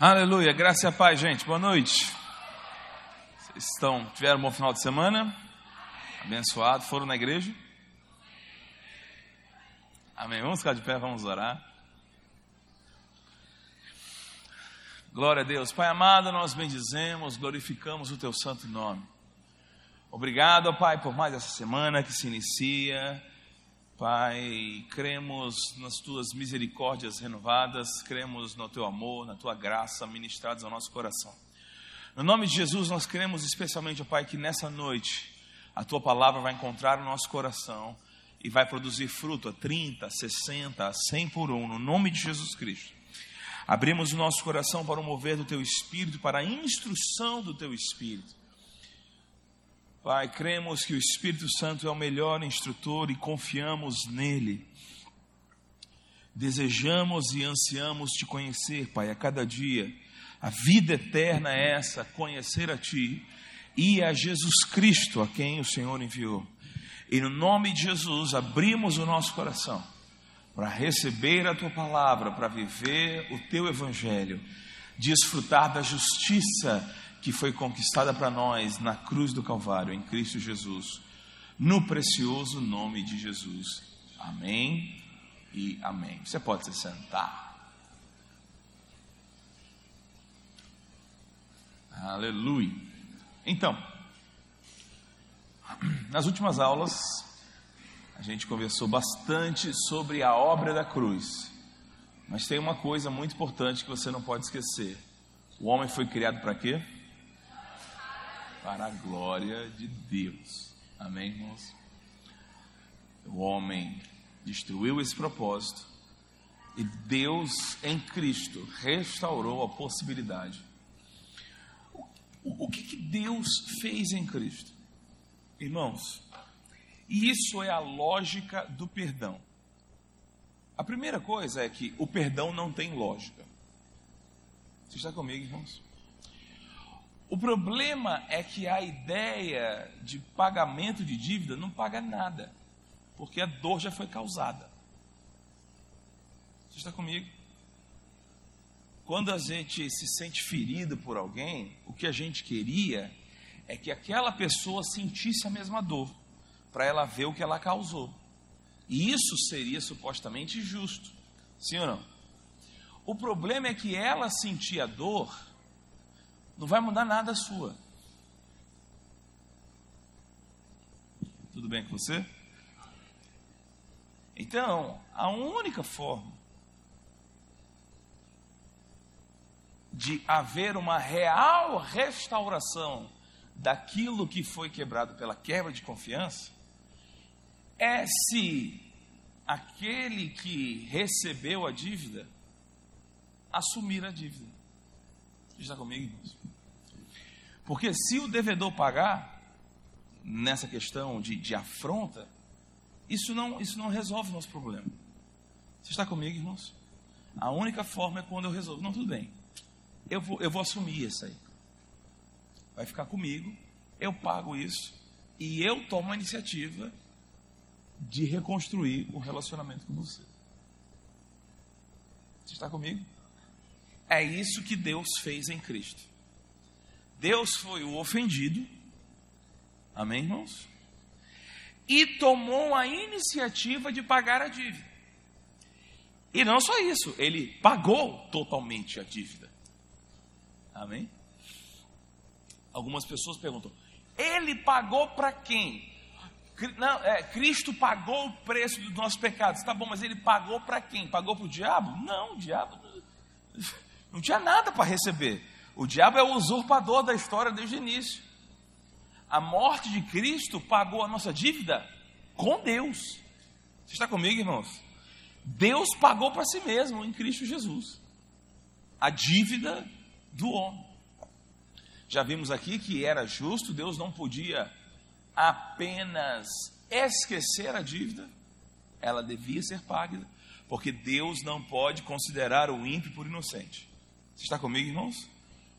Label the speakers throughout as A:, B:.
A: Aleluia, graça e a paz, gente. Boa noite. Vocês estão, tiveram um bom final de semana? Abençoado, foram na igreja? Amém. Vamos ficar de pé, vamos orar. Glória a Deus. Pai amado, nós bendizemos, glorificamos o teu santo nome. Obrigado, Pai, por mais essa semana que se inicia. Pai, cremos nas tuas misericórdias renovadas, cremos no teu amor, na tua graça ministrados ao nosso coração. No nome de Jesus, nós cremos especialmente, Pai, que nessa noite a tua palavra vai encontrar o nosso coração e vai produzir fruto a 30, 60, a 100 por um, no nome de Jesus Cristo. Abrimos o nosso coração para o mover do teu espírito, para a instrução do teu espírito. Pai, cremos que o Espírito Santo é o melhor instrutor e confiamos nele. Desejamos e ansiamos te conhecer, Pai, a cada dia. A vida eterna é essa, conhecer a Ti e a Jesus Cristo, a quem o Senhor enviou. E no nome de Jesus, abrimos o nosso coração para receber a Tua palavra, para viver o Teu Evangelho, desfrutar da justiça que foi conquistada para nós na cruz do Calvário, em Cristo Jesus, no precioso nome de Jesus. Amém e amém. Você pode se sentar. Aleluia. Então, nas últimas aulas, a gente conversou bastante sobre a obra da cruz. Mas tem uma coisa muito importante que você não pode esquecer. O homem foi criado para quê? Para a glória de Deus. Amém, irmãos? O homem destruiu esse propósito e Deus em Cristo restaurou a possibilidade. O, o que, que Deus fez em Cristo? Irmãos, isso é a lógica do perdão. A primeira coisa é que o perdão não tem lógica. Você está comigo, irmãos? O problema é que a ideia de pagamento de dívida não paga nada, porque a dor já foi causada. Você está comigo? Quando a gente se sente ferido por alguém, o que a gente queria é que aquela pessoa sentisse a mesma dor, para ela ver o que ela causou. E isso seria supostamente justo, sim ou não? O problema é que ela sentia dor não vai mudar nada a sua. Tudo bem com você? Então, a única forma de haver uma real restauração daquilo que foi quebrado pela quebra de confiança é se aquele que recebeu a dívida assumir a dívida. Você está comigo, irmãos? Porque se o devedor pagar, nessa questão de, de afronta, isso não, isso não resolve o nosso problema. Você está comigo, irmãos? A única forma é quando eu resolvo. Não, tudo bem. Eu vou, eu vou assumir isso aí. Vai ficar comigo, eu pago isso e eu tomo a iniciativa de reconstruir o relacionamento com você. Você está comigo? É isso que Deus fez em Cristo. Deus foi o ofendido, amém, irmãos? E tomou a iniciativa de pagar a dívida. E não só isso, ele pagou totalmente a dívida. Amém? Algumas pessoas perguntam: ele pagou para quem? Não, é, Cristo pagou o preço dos nossos pecados. Tá bom, mas ele pagou para quem? Pagou para o diabo? Não, o diabo não tinha nada para receber. O diabo é o usurpador da história desde o início. A morte de Cristo pagou a nossa dívida com Deus. Você está comigo, irmãos? Deus pagou para si mesmo em Cristo Jesus a dívida do homem. Já vimos aqui que era justo, Deus não podia apenas esquecer a dívida, ela devia ser paga, porque Deus não pode considerar o ímpio por inocente. Você está comigo, irmãos?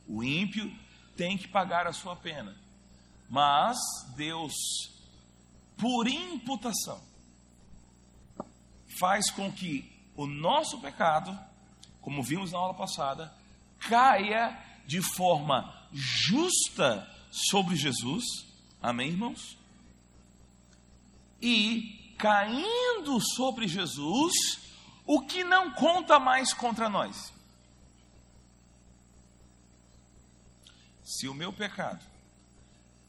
A: O ímpio tem que pagar a sua pena. Mas Deus, por imputação, faz com que o nosso pecado, como vimos na aula passada, caia de forma justa sobre Jesus. Amém, irmãos? E caindo sobre Jesus, o que não conta mais contra nós. Se o meu pecado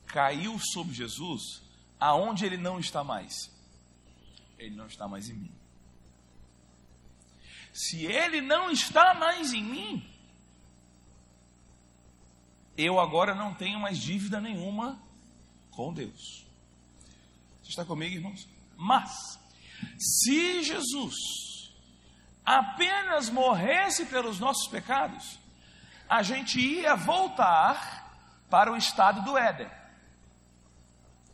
A: caiu sobre Jesus, aonde ele não está mais? Ele não está mais em mim. Se ele não está mais em mim, eu agora não tenho mais dívida nenhuma com Deus. Você está comigo, irmãos? Mas, se Jesus apenas morresse pelos nossos pecados, a gente ia voltar para o estado do Éden.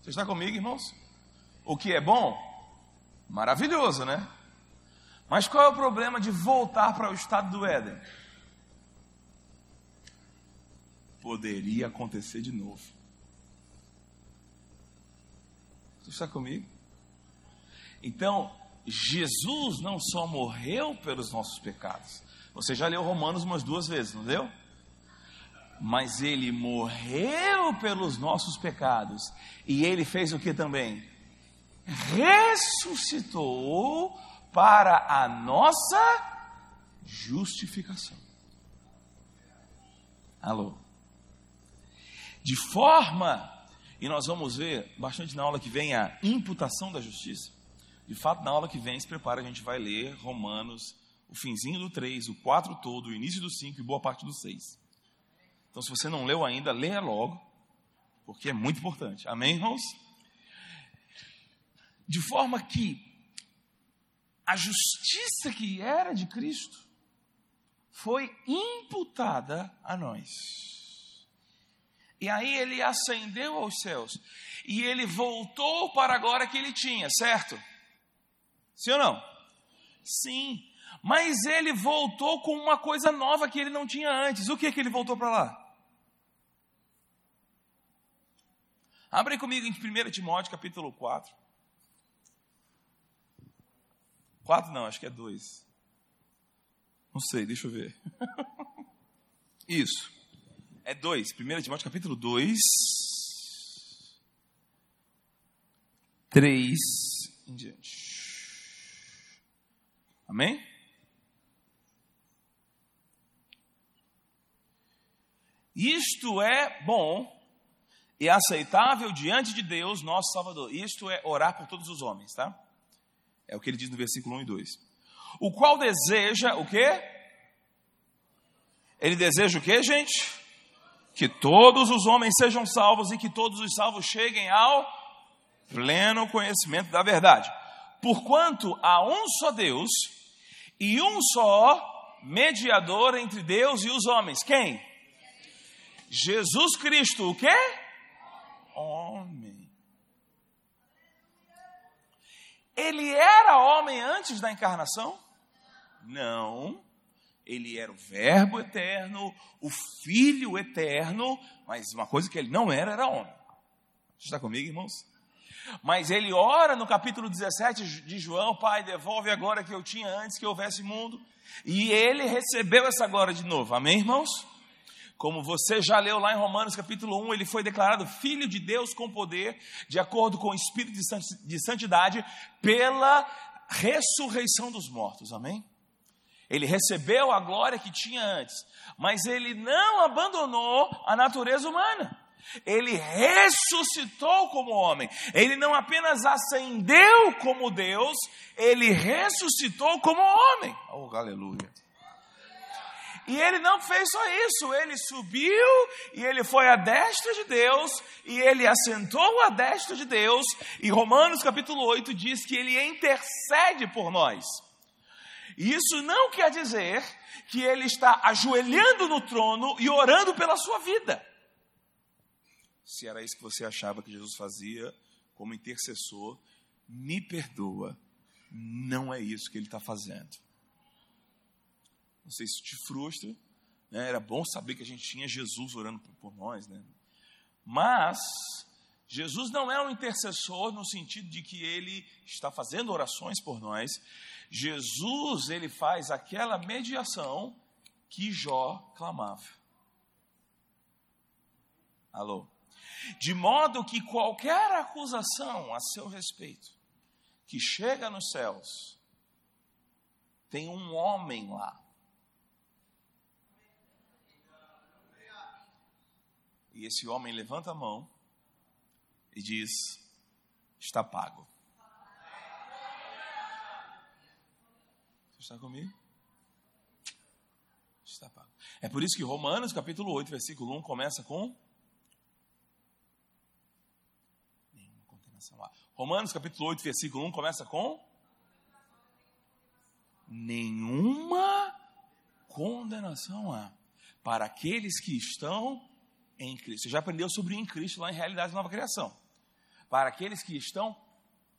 A: Você está comigo, irmãos? O que é bom? Maravilhoso, né? Mas qual é o problema de voltar para o estado do Éden? Poderia acontecer de novo. Você está comigo? Então, Jesus não só morreu pelos nossos pecados. Você já leu Romanos umas duas vezes, não deu? Mas ele morreu pelos nossos pecados. E ele fez o que também? Ressuscitou para a nossa justificação. Alô? De forma, e nós vamos ver bastante na aula que vem a imputação da justiça. De fato, na aula que vem, se prepara, a gente vai ler Romanos, o finzinho do 3, o 4 todo, o início do 5 e boa parte do 6. Então, se você não leu ainda, leia logo, porque é muito importante. Amém, irmãos? De forma que a justiça que era de Cristo foi imputada a nós. E aí ele ascendeu aos céus. E ele voltou para a glória que ele tinha, certo? Sim ou não? Sim. Mas ele voltou com uma coisa nova que ele não tinha antes. O que é que ele voltou para lá? Abre comigo em 1 Timóteo capítulo 4. Quatro não, acho que é dois. Não sei, deixa eu ver. Isso. É dois. 1 Timóteo capítulo 2. 3 em diante. Amém? Isto é bom e aceitável diante de Deus, nosso Salvador. Isto é orar por todos os homens, tá? É o que ele diz no versículo 1 e 2. O qual deseja o quê? Ele deseja o quê, gente? Que todos os homens sejam salvos e que todos os salvos cheguem ao pleno conhecimento da verdade. Porquanto há um só Deus e um só mediador entre Deus e os homens. Quem? Jesus Cristo, o quê? Homem. Ele era homem antes da encarnação? Não. Ele era o Verbo eterno, o Filho eterno, mas uma coisa que ele não era, era homem. Está comigo, irmãos? Mas ele ora no capítulo 17 de João, Pai, devolve a glória que eu tinha antes que houvesse mundo. E ele recebeu essa glória de novo. Amém, irmãos? Como você já leu lá em Romanos capítulo 1, ele foi declarado filho de Deus com poder, de acordo com o espírito de santidade, pela ressurreição dos mortos. Amém? Ele recebeu a glória que tinha antes, mas ele não abandonou a natureza humana. Ele ressuscitou como homem. Ele não apenas ascendeu como Deus, ele ressuscitou como homem. Oh, aleluia. E ele não fez só isso, ele subiu e ele foi à destra de Deus e ele assentou à destra de Deus. E Romanos capítulo 8 diz que ele intercede por nós. Isso não quer dizer que ele está ajoelhando no trono e orando pela sua vida. Se era isso que você achava que Jesus fazia como intercessor, me perdoa, não é isso que ele está fazendo. Não sei se te frustra. Né? Era bom saber que a gente tinha Jesus orando por, nós. Né? Mas, Jesus não é um intercessor no sentido de que ele está fazendo orações por nós. Jesus, ele faz aquela mediação que Jó clamava. Alô? De modo que qualquer acusação a seu respeito que chega nos céus, tem um homem lá. E esse homem levanta a mão e diz: Está pago. Você está comigo? Está pago. É por isso que Romanos, capítulo 8, versículo 1, começa com. Nenhuma condenação lá. Romanos, capítulo 8, versículo 1, começa com. Nenhuma condenação há para aqueles que estão em Cristo. Você já aprendeu sobre em Cristo lá em Realidade Nova Criação. Para aqueles que estão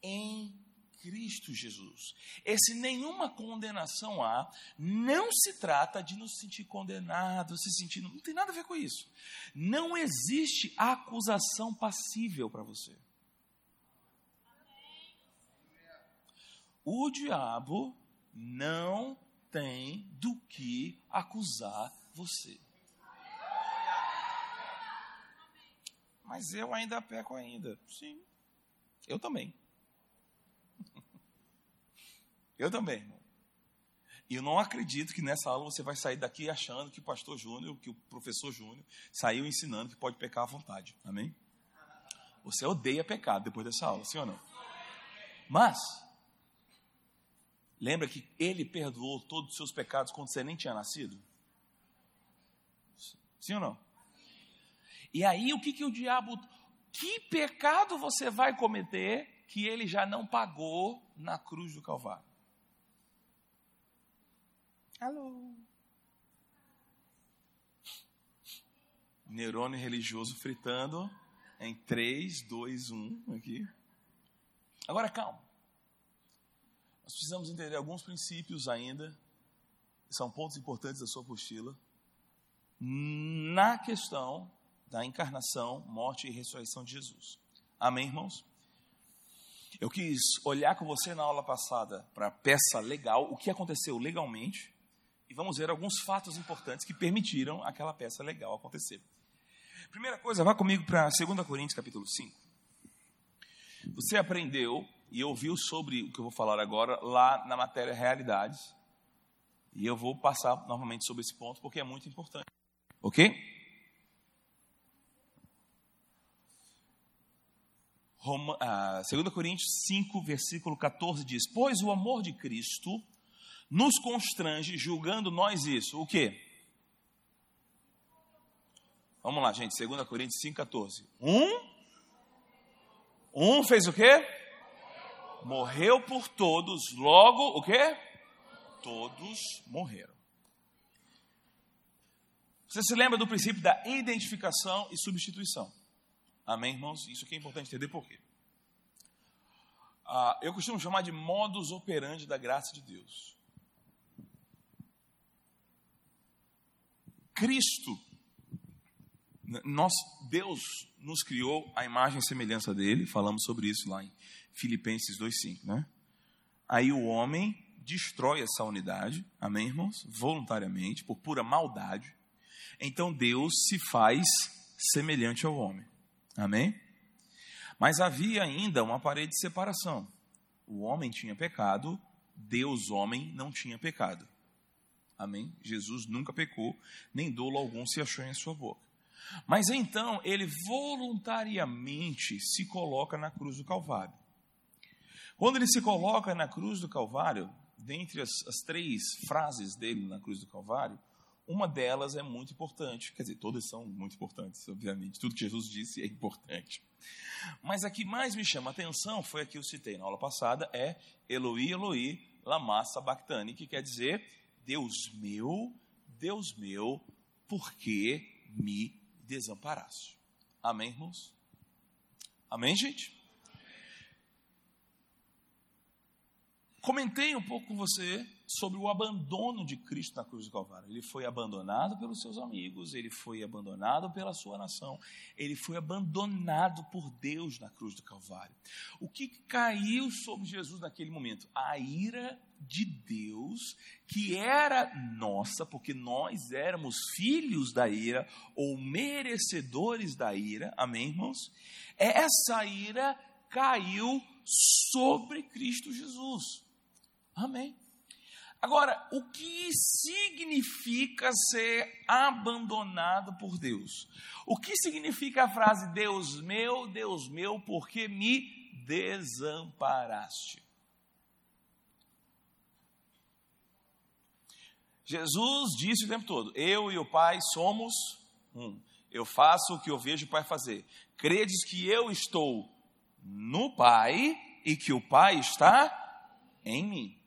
A: em Cristo Jesus. Esse nenhuma condenação há, não se trata de nos sentir condenados, se sentir. Não tem nada a ver com isso. Não existe acusação passível para você. O diabo não tem do que acusar você. Mas eu ainda peco ainda. Sim. Eu também. Eu também, irmão. E eu não acredito que nessa aula você vai sair daqui achando que o pastor Júnior, que o professor Júnior, saiu ensinando que pode pecar à vontade. Amém? Você odeia pecado depois dessa aula, sim ou não? Mas, lembra que ele perdoou todos os seus pecados quando você nem tinha nascido? Sim ou não? E aí, o que, que o diabo. Que pecado você vai cometer que ele já não pagou na cruz do Calvário? Alô? Neurônio religioso fritando em 3, 2, 1 aqui. Agora calma. Nós precisamos entender alguns princípios ainda, que são pontos importantes da sua apostila, na questão da encarnação, morte e ressurreição de Jesus. Amém, irmãos? Eu quis olhar com você na aula passada para a peça legal, o que aconteceu legalmente, e vamos ver alguns fatos importantes que permitiram aquela peça legal acontecer. Primeira coisa, vá comigo para 2 Coríntios capítulo 5. Você aprendeu e ouviu sobre o que eu vou falar agora lá na matéria Realidades. E eu vou passar novamente sobre esse ponto porque é muito importante. Ok? Roma, ah, 2 Coríntios 5, versículo 14 diz: Pois o amor de Cristo nos constrange, julgando nós isso. O quê? Vamos lá, gente, 2 Coríntios 5, 14. Um, um fez o quê? Morreu por todos, logo o quê? Todos morreram. Você se lembra do princípio da identificação e substituição? Amém, irmãos? Isso aqui é importante entender por quê. Ah, eu costumo chamar de modus operandi da graça de Deus. Cristo, nós, Deus nos criou a imagem e semelhança dele, falamos sobre isso lá em Filipenses 2,5, né? Aí o homem destrói essa unidade, amém, irmãos? Voluntariamente, por pura maldade. Então Deus se faz semelhante ao homem. Amém? Mas havia ainda uma parede de separação. O homem tinha pecado, Deus, homem, não tinha pecado. Amém? Jesus nunca pecou, nem dolo algum se achou em sua boca. Mas então ele voluntariamente se coloca na cruz do Calvário. Quando ele se coloca na cruz do Calvário, dentre as, as três frases dele na cruz do Calvário, uma delas é muito importante, quer dizer, todas são muito importantes, obviamente, tudo que Jesus disse é importante. Mas a que mais me chama a atenção foi a que eu citei na aula passada, é Eloi, Eloi, lama sabachthani, que quer dizer, Deus meu, Deus meu, por que me desamparaste? Amém, irmãos? Amém, gente? Comentei um pouco com você sobre o abandono de Cristo na cruz do Calvário. Ele foi abandonado pelos seus amigos, ele foi abandonado pela sua nação, ele foi abandonado por Deus na cruz do Calvário. O que caiu sobre Jesus naquele momento? A ira de Deus, que era nossa, porque nós éramos filhos da ira ou merecedores da ira, amém, irmãos? Essa ira caiu sobre Cristo Jesus. Amém. Agora, o que significa ser abandonado por Deus? O que significa a frase Deus meu, Deus meu, porque me desamparaste? Jesus disse o tempo todo: Eu e o Pai somos um. Eu faço o que eu vejo o Pai fazer. Credes que eu estou no Pai e que o Pai está em mim.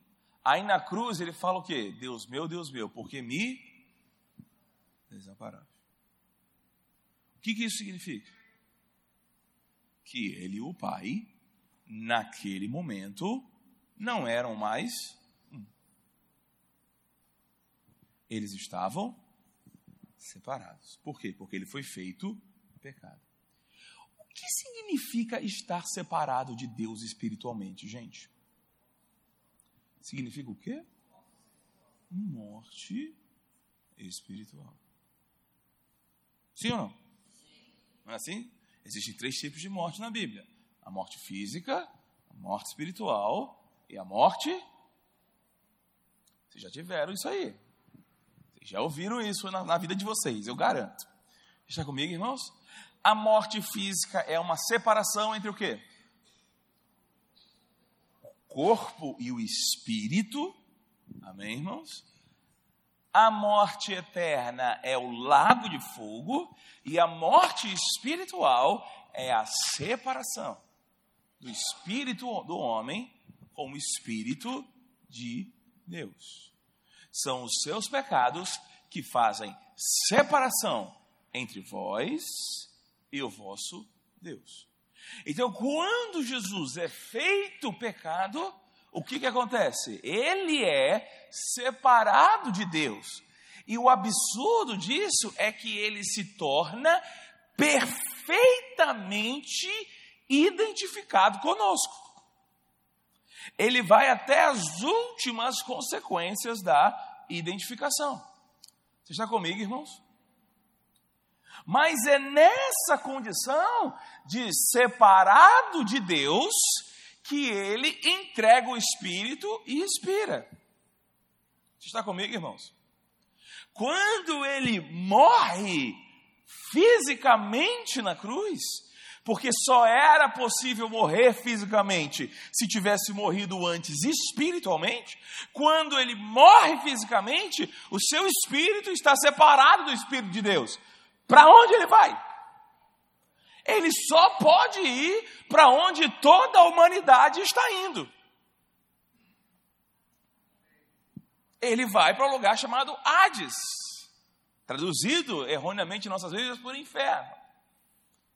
A: Aí na cruz ele fala o quê? Deus meu, Deus meu, porque me desamparaste. O que, que isso significa? Que ele e o Pai, naquele momento, não eram mais um. Eles estavam separados. Por quê? Porque ele foi feito pecado que significa estar separado de Deus espiritualmente, gente? Significa o quê? Morte espiritual. Sim ou não? Não é assim? Existem três tipos de morte na Bíblia: a morte física, a morte espiritual e a morte. Vocês já tiveram isso aí. Vocês já ouviram isso na, na vida de vocês, eu garanto. Está comigo, irmãos? A morte física é uma separação entre o quê? Corpo e o espírito. Amém, irmãos? A morte eterna é o lago de fogo e a morte espiritual é a separação do espírito do homem com o espírito de Deus. São os seus pecados que fazem separação entre vós e o vosso Deus. Então, quando Jesus é feito pecado, o que, que acontece? Ele é separado de Deus. E o absurdo disso é que ele se torna perfeitamente identificado conosco. Ele vai até as últimas consequências da identificação. Você está comigo, irmãos? Mas é nessa condição de separado de Deus que ele entrega o Espírito e expira. Você está comigo, irmãos? Quando ele morre fisicamente na cruz, porque só era possível morrer fisicamente se tivesse morrido antes espiritualmente. Quando ele morre fisicamente, o seu espírito está separado do espírito de Deus. Para onde ele vai? Ele só pode ir para onde toda a humanidade está indo. Ele vai para um lugar chamado Hades, traduzido erroneamente em nossas vidas por inferno.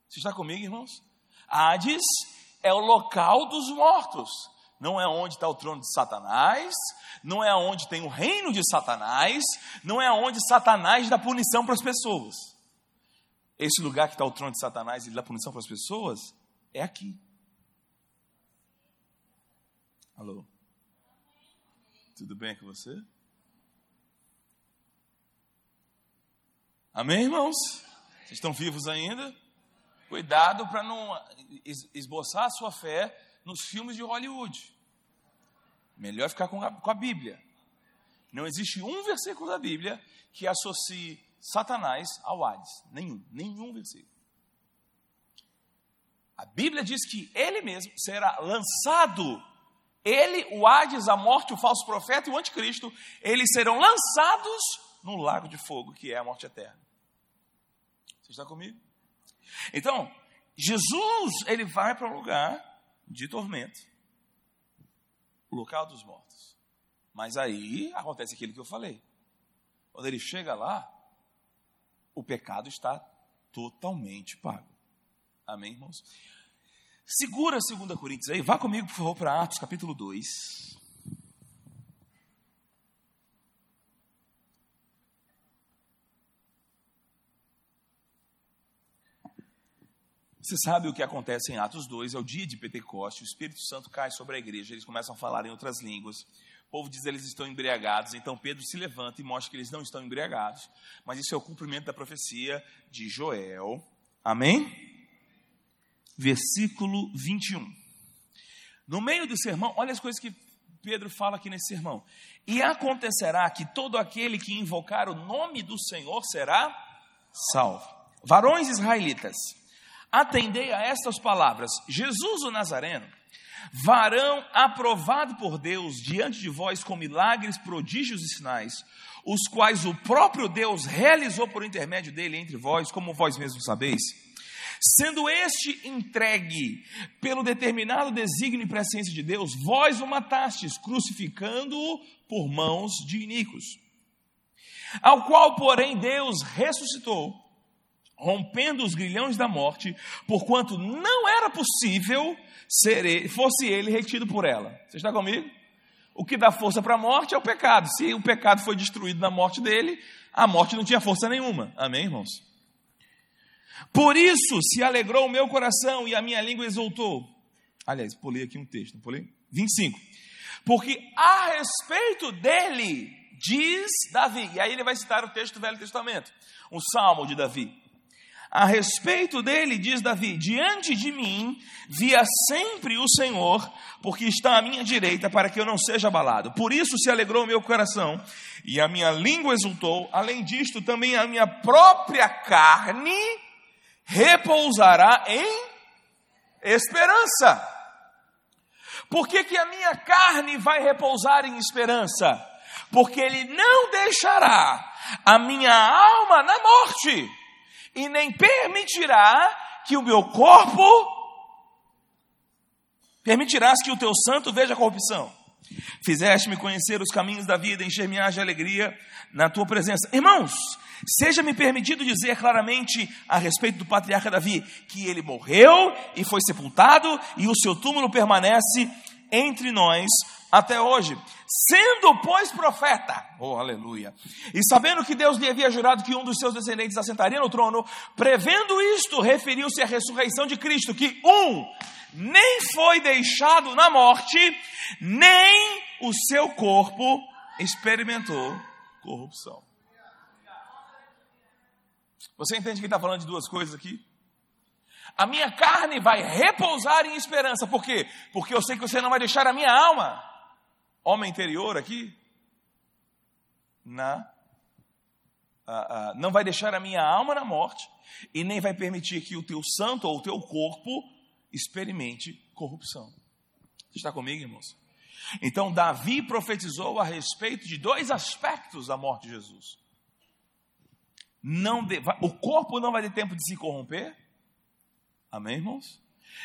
A: Você está comigo, irmãos? Hades é o local dos mortos. Não é onde está o trono de Satanás, não é onde tem o reino de Satanás, não é onde Satanás dá punição para as pessoas. Esse lugar que está o trono de Satanás e dá punição para as pessoas é aqui. Alô? Tudo bem com você? Amém, irmãos? Vocês estão vivos ainda? Cuidado para não esboçar a sua fé nos filmes de Hollywood. Melhor ficar com a, com a Bíblia. Não existe um versículo da Bíblia que associe Satanás ao Hades. Nenhum, nenhum versículo. A Bíblia diz que ele mesmo será lançado. Ele, o Hades, a morte, o falso profeta e o anticristo, eles serão lançados no lago de fogo, que é a morte eterna. Você está comigo? Então, Jesus, ele vai para um lugar de tormento o local dos mortos. Mas aí acontece aquilo que eu falei. Quando ele chega lá, o pecado está totalmente pago. Amém, irmãos? Segura 2 Coríntios aí, vá comigo, por favor, para Atos capítulo 2. Você sabe o que acontece em Atos 2, é o dia de Pentecostes, o Espírito Santo cai sobre a igreja, eles começam a falar em outras línguas. O povo diz que eles estão embriagados, então Pedro se levanta e mostra que eles não estão embriagados. Mas isso é o cumprimento da profecia de Joel. Amém? Versículo 21. No meio do sermão, olha as coisas que Pedro fala aqui nesse sermão. E acontecerá que todo aquele que invocar o nome do Senhor será salvo. Varões israelitas, atendei a estas palavras: Jesus o Nazareno, varão aprovado por Deus diante de vós com milagres, prodígios e sinais, os quais o próprio Deus realizou por intermédio dele entre vós, como vós mesmos sabeis. Sendo este entregue pelo determinado desígnio e presciência de Deus, vós o matastes, crucificando-o por mãos de iníquos. Ao qual, porém, Deus ressuscitou, rompendo os grilhões da morte, porquanto não era possível ser fosse ele retido por ela. Você está comigo? O que dá força para a morte é o pecado. Se o pecado foi destruído na morte dele, a morte não tinha força nenhuma. Amém, irmãos? Por isso se alegrou o meu coração e a minha língua exultou. Aliás, pulei aqui um texto, não pulei? 25. Porque a respeito dele, diz Davi, e aí ele vai citar o texto do Velho Testamento, um salmo de Davi. A respeito dele, diz Davi: Diante de mim via sempre o Senhor, porque está à minha direita, para que eu não seja abalado. Por isso se alegrou o meu coração, e a minha língua exultou. Além disto, também a minha própria carne repousará em esperança. Por que, que a minha carne vai repousar em esperança? Porque ele não deixará a minha alma na morte, e nem permitirá que o meu corpo permitirás que o teu santo veja a corrupção. Fizeste-me conhecer os caminhos da vida, encher-me de alegria na tua presença. Irmãos, Seja-me permitido dizer claramente a respeito do patriarca Davi que ele morreu e foi sepultado e o seu túmulo permanece entre nós até hoje. Sendo, pois, profeta, oh aleluia, e sabendo que Deus lhe havia jurado que um dos seus descendentes assentaria no trono, prevendo isto, referiu-se à ressurreição de Cristo, que um nem foi deixado na morte, nem o seu corpo experimentou corrupção. Você entende que está falando de duas coisas aqui? A minha carne vai repousar em esperança. Por quê? Porque eu sei que você não vai deixar a minha alma, homem interior aqui, na, não vai deixar a minha alma na morte e nem vai permitir que o teu santo ou o teu corpo experimente corrupção. Você está comigo, irmãos? Então, Davi profetizou a respeito de dois aspectos da morte de Jesus não de, o corpo não vai ter tempo de se corromper. Amém, irmãos?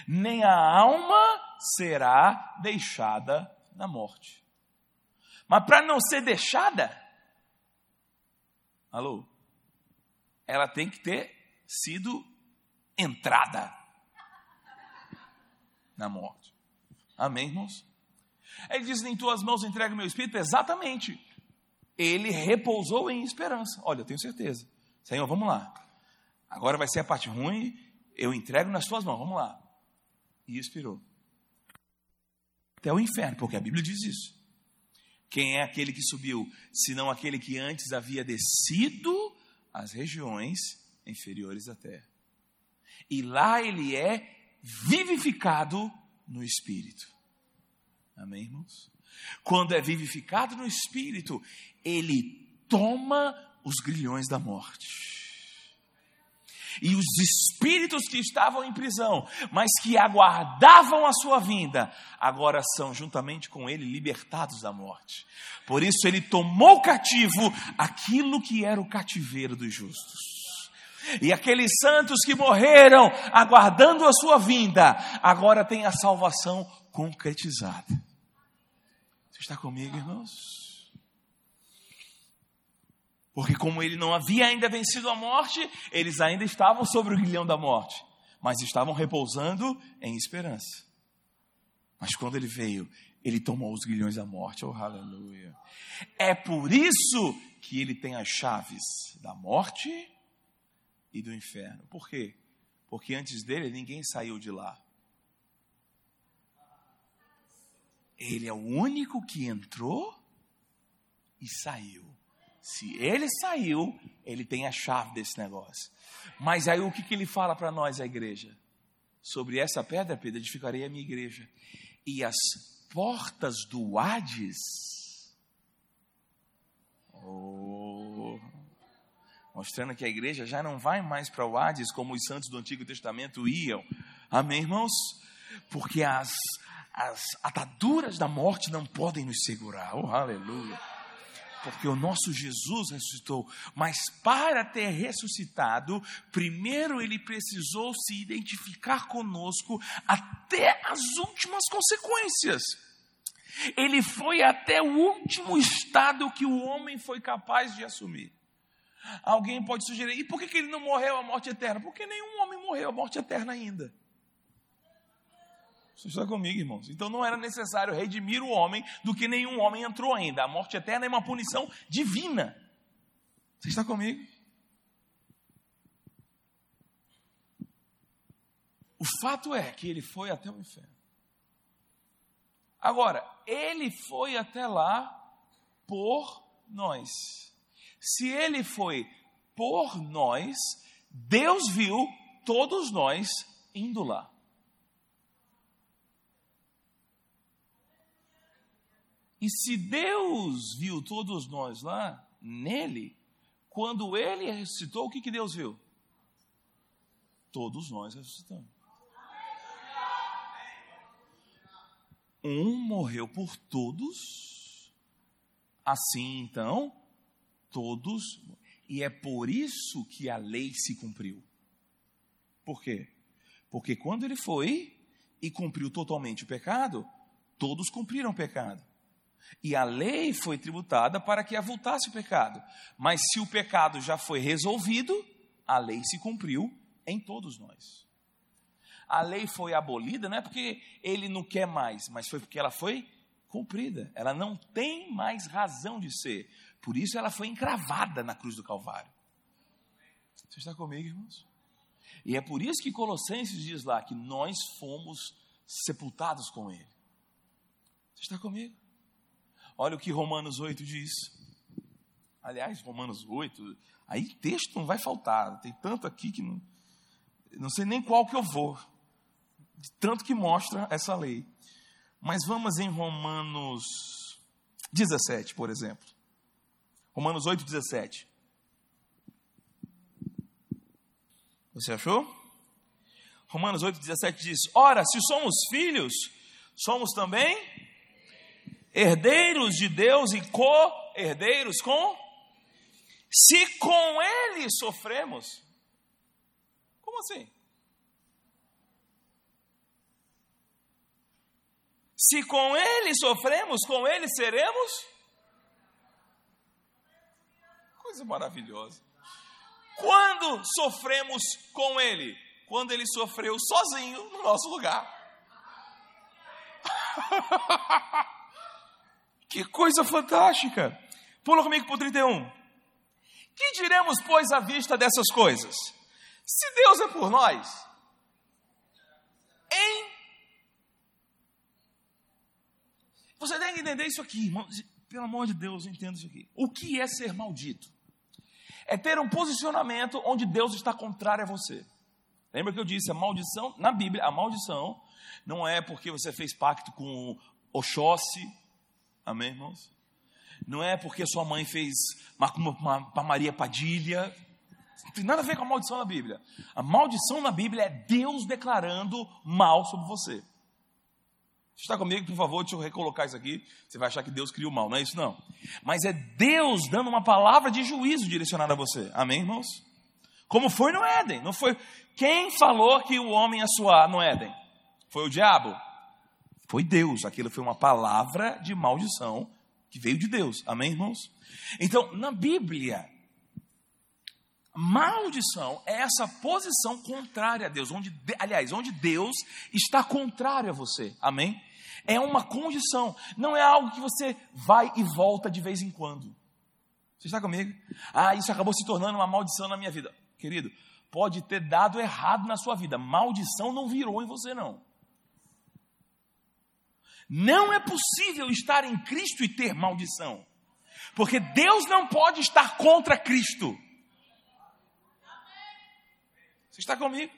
A: Nem a alma será deixada na morte. Mas para não ser deixada, alô, ela tem que ter sido entrada na morte. Amém, irmãos? Ele diz: Em tuas mãos entrega meu espírito. Exatamente. Ele repousou em esperança. Olha, eu tenho certeza. Senhor, vamos lá. Agora vai ser a parte ruim, eu entrego nas tuas mãos, vamos lá. E expirou. Até o inferno, porque a Bíblia diz isso. Quem é aquele que subiu, senão aquele que antes havia descido às regiões inferiores da terra? E lá ele é vivificado no espírito. Amém, irmãos? Quando é vivificado no espírito, ele toma os grilhões da morte. E os espíritos que estavam em prisão, mas que aguardavam a sua vinda, agora são juntamente com ele libertados da morte. Por isso ele tomou cativo aquilo que era o cativeiro dos justos. E aqueles santos que morreram aguardando a sua vinda, agora têm a salvação concretizada. Você está comigo, irmãos? Porque, como ele não havia ainda vencido a morte, eles ainda estavam sobre o grilhão da morte, mas estavam repousando em esperança. Mas quando ele veio, ele tomou os grilhões da morte, oh aleluia. É por isso que ele tem as chaves da morte e do inferno. Por quê? Porque antes dele ninguém saiu de lá. Ele é o único que entrou e saiu. Se ele saiu, ele tem a chave desse negócio. Mas aí o que, que ele fala para nós, a igreja? Sobre essa pedra, Pedro, edificarei a minha igreja. E as portas do Hades. Oh, mostrando que a igreja já não vai mais para o Hades como os santos do Antigo Testamento iam. Amém, irmãos? Porque as, as ataduras da morte não podem nos segurar. Oh, aleluia porque o nosso Jesus ressuscitou. Mas para ter ressuscitado, primeiro ele precisou se identificar conosco até as últimas consequências. Ele foi até o último estado que o homem foi capaz de assumir. Alguém pode sugerir, e por que ele não morreu a morte eterna? Porque nenhum homem morreu a morte eterna ainda. Você está comigo, irmãos? Então não era necessário redimir o homem do que nenhum homem entrou ainda. A morte eterna é uma punição divina. Você está comigo? O fato é que ele foi até o inferno. Agora, ele foi até lá por nós. Se ele foi por nós, Deus viu todos nós indo lá. E se Deus viu todos nós lá, nele, quando ele ressuscitou, o que, que Deus viu? Todos nós ressuscitamos. Um morreu por todos, assim então, todos, e é por isso que a lei se cumpriu. Por quê? Porque quando ele foi e cumpriu totalmente o pecado, todos cumpriram o pecado. E a lei foi tributada para que avultasse o pecado. Mas se o pecado já foi resolvido, a lei se cumpriu em todos nós. A lei foi abolida não é porque ele não quer mais, mas foi porque ela foi cumprida. Ela não tem mais razão de ser. Por isso ela foi encravada na cruz do Calvário. Você está comigo, irmãos? E é por isso que Colossenses diz lá que nós fomos sepultados com ele. Você está comigo? Olha o que Romanos 8 diz. Aliás, Romanos 8, aí texto não vai faltar, tem tanto aqui que não, não sei nem qual que eu vou, de tanto que mostra essa lei. Mas vamos em Romanos 17, por exemplo. Romanos 8, 17. Você achou? Romanos 8, 17 diz: Ora, se somos filhos, somos também herdeiros de Deus e co-herdeiros com? Se com Ele sofremos. Como assim? Se com Ele sofremos, com Ele seremos? Coisa maravilhosa. Quando sofremos com Ele? Quando Ele sofreu sozinho no nosso lugar. Que coisa fantástica! Pula comigo para o 31. Que diremos, pois, à vista dessas coisas? Se Deus é por nós, em. Você tem que entender isso aqui, irmão. Pelo amor de Deus, entenda isso aqui. O que é ser maldito? É ter um posicionamento onde Deus está contrário a você. Lembra que eu disse, a maldição, na Bíblia, a maldição não é porque você fez pacto com Oxóssi, Amém, irmãos? Não é porque sua mãe fez macumba para Maria Padilha. Não tem nada a ver com a maldição na Bíblia. A maldição na Bíblia é Deus declarando mal sobre você. Está comigo, por favor, deixa eu recolocar isso aqui. Você vai achar que Deus criou mal, não é isso não. Mas é Deus dando uma palavra de juízo direcionada a você. Amém, irmãos? Como foi no Éden. Não foi quem falou que o homem ia suar no Éden? Foi o diabo? Foi Deus, aquilo foi uma palavra de maldição que veio de Deus. Amém, irmãos? Então, na Bíblia, maldição é essa posição contrária a Deus, onde, aliás, onde Deus está contrário a você. Amém? É uma condição, não é algo que você vai e volta de vez em quando. Você está comigo? Ah, isso acabou se tornando uma maldição na minha vida. Querido, pode ter dado errado na sua vida. Maldição não virou em você, não. Não é possível estar em Cristo e ter maldição. Porque Deus não pode estar contra Cristo. Você está comigo?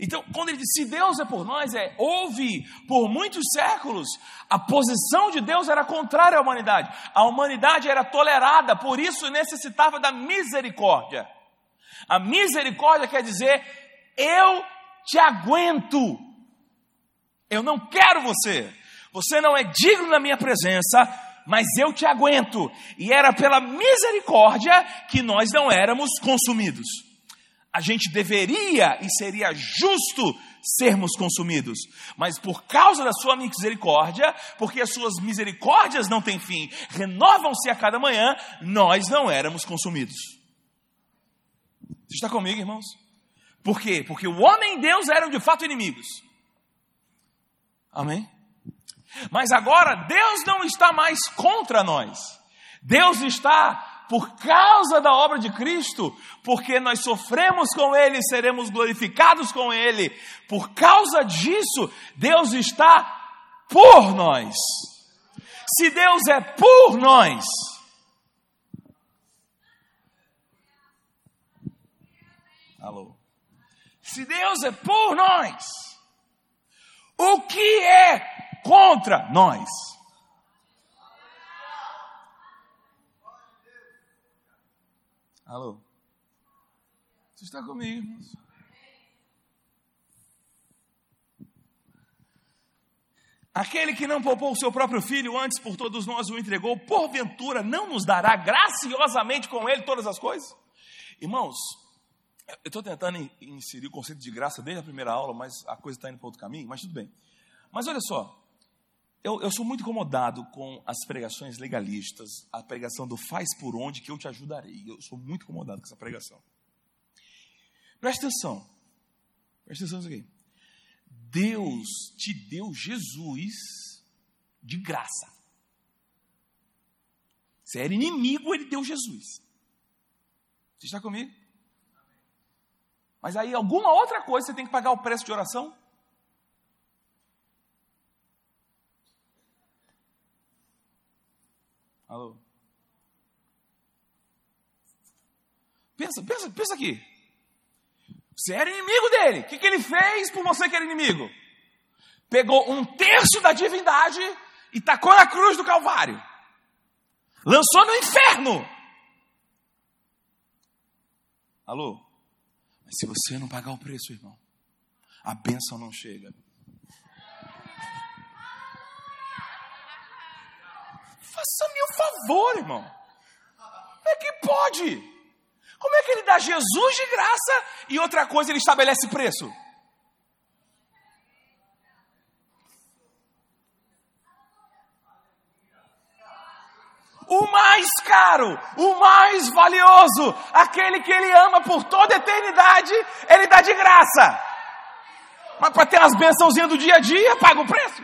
A: Então, quando ele diz, se Deus é por nós, é, houve por muitos séculos, a posição de Deus era contrária à humanidade. A humanidade era tolerada, por isso necessitava da misericórdia. A misericórdia quer dizer, eu te aguento. Eu não quero você. Você não é digno da minha presença, mas eu te aguento. E era pela misericórdia que nós não éramos consumidos a gente deveria e seria justo sermos consumidos, mas por causa da sua misericórdia, porque as suas misericórdias não têm fim, renovam-se a cada manhã, nós não éramos consumidos. Você está comigo, irmãos? Por quê? Porque o homem e Deus eram de fato inimigos. Amém? Mas agora Deus não está mais contra nós. Deus está por causa da obra de Cristo, porque nós sofremos com Ele, seremos glorificados com Ele. Por causa disso, Deus está por nós. Se Deus é por nós, alô? Se Deus é por nós, o que é contra nós? Alô? Você está comigo? Aquele que não poupou o seu próprio filho, antes por todos nós o entregou, porventura não nos dará graciosamente com ele todas as coisas? Irmãos, eu estou tentando inserir o conceito de graça desde a primeira aula, mas a coisa está indo para outro caminho, mas tudo bem. Mas olha só, eu, eu, sou muito incomodado com as pregações legalistas, a pregação do faz por onde que eu te ajudarei. Eu sou muito incomodado com essa pregação. Presta atenção. Presta atenção nisso aqui. Deus te deu Jesus de graça. Você era inimigo, ele deu Jesus. Você está comigo? Mas aí alguma outra coisa você tem que pagar o preço de oração? Alô? Pensa, pensa, pensa aqui. Você era inimigo dele. O que, que ele fez por você que era inimigo? Pegou um terço da divindade e tacou na cruz do Calvário. Lançou no inferno. Alô? Mas se você não pagar o preço, irmão, a bênção não chega. Faça-me um favor, irmão. É que pode. Como é que ele dá Jesus de graça e outra coisa ele estabelece preço? O mais caro, o mais valioso, aquele que ele ama por toda a eternidade, ele dá de graça. Mas para ter as bênçãozinhas do dia a dia, paga o preço.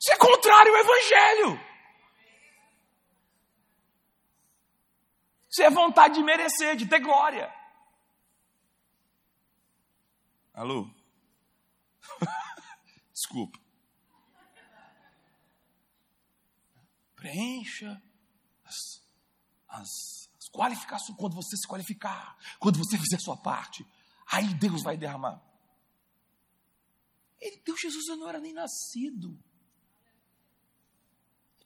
A: Isso é contrário ao Evangelho. Isso é vontade de merecer, de ter glória. Alô? Desculpa. Preencha as, as, as qualificações. Quando você se qualificar, quando você fizer a sua parte, aí Deus vai derramar. Ele deu Jesus, não era nem nascido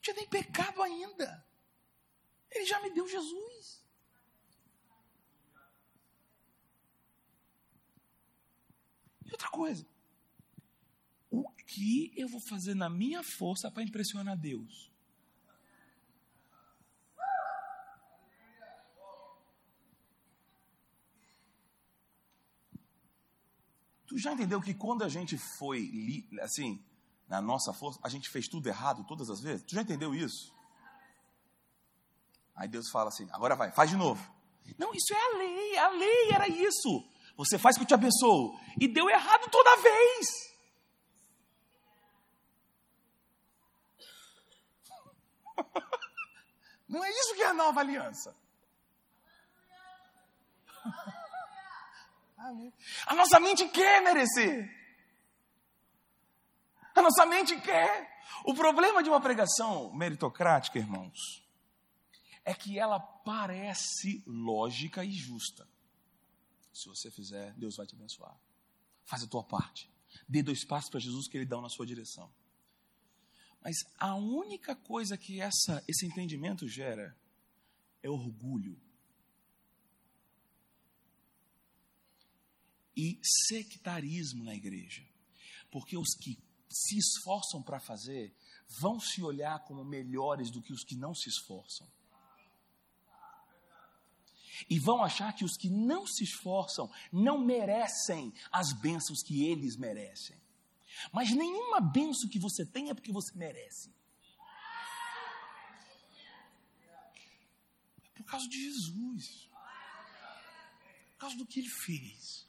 A: tinha nem pecado ainda. Ele já me deu Jesus. E outra coisa, o que eu vou fazer na minha força para impressionar Deus? Tu já entendeu que quando a gente foi, assim, na nossa força, a gente fez tudo errado todas as vezes? Tu já entendeu isso? Aí Deus fala assim: agora vai, faz de novo. Não, isso é a lei, a lei era isso. Você faz que eu te abençoo. E deu errado toda vez. Não é isso que é a nova aliança. A nossa mente quer merecer. A nossa mente quer. O problema de uma pregação meritocrática, irmãos, é que ela parece lógica e justa. Se você fizer, Deus vai te abençoar. Faz a tua parte. Dê dois passos para Jesus que Ele dá na sua direção. Mas a única coisa que essa, esse entendimento gera é orgulho. E sectarismo na igreja. Porque os que se esforçam para fazer vão se olhar como melhores do que os que não se esforçam. E vão achar que os que não se esforçam não merecem as bênçãos que eles merecem. Mas nenhuma benção que você tem é porque você merece. É por causa de Jesus. Por causa do que ele fez.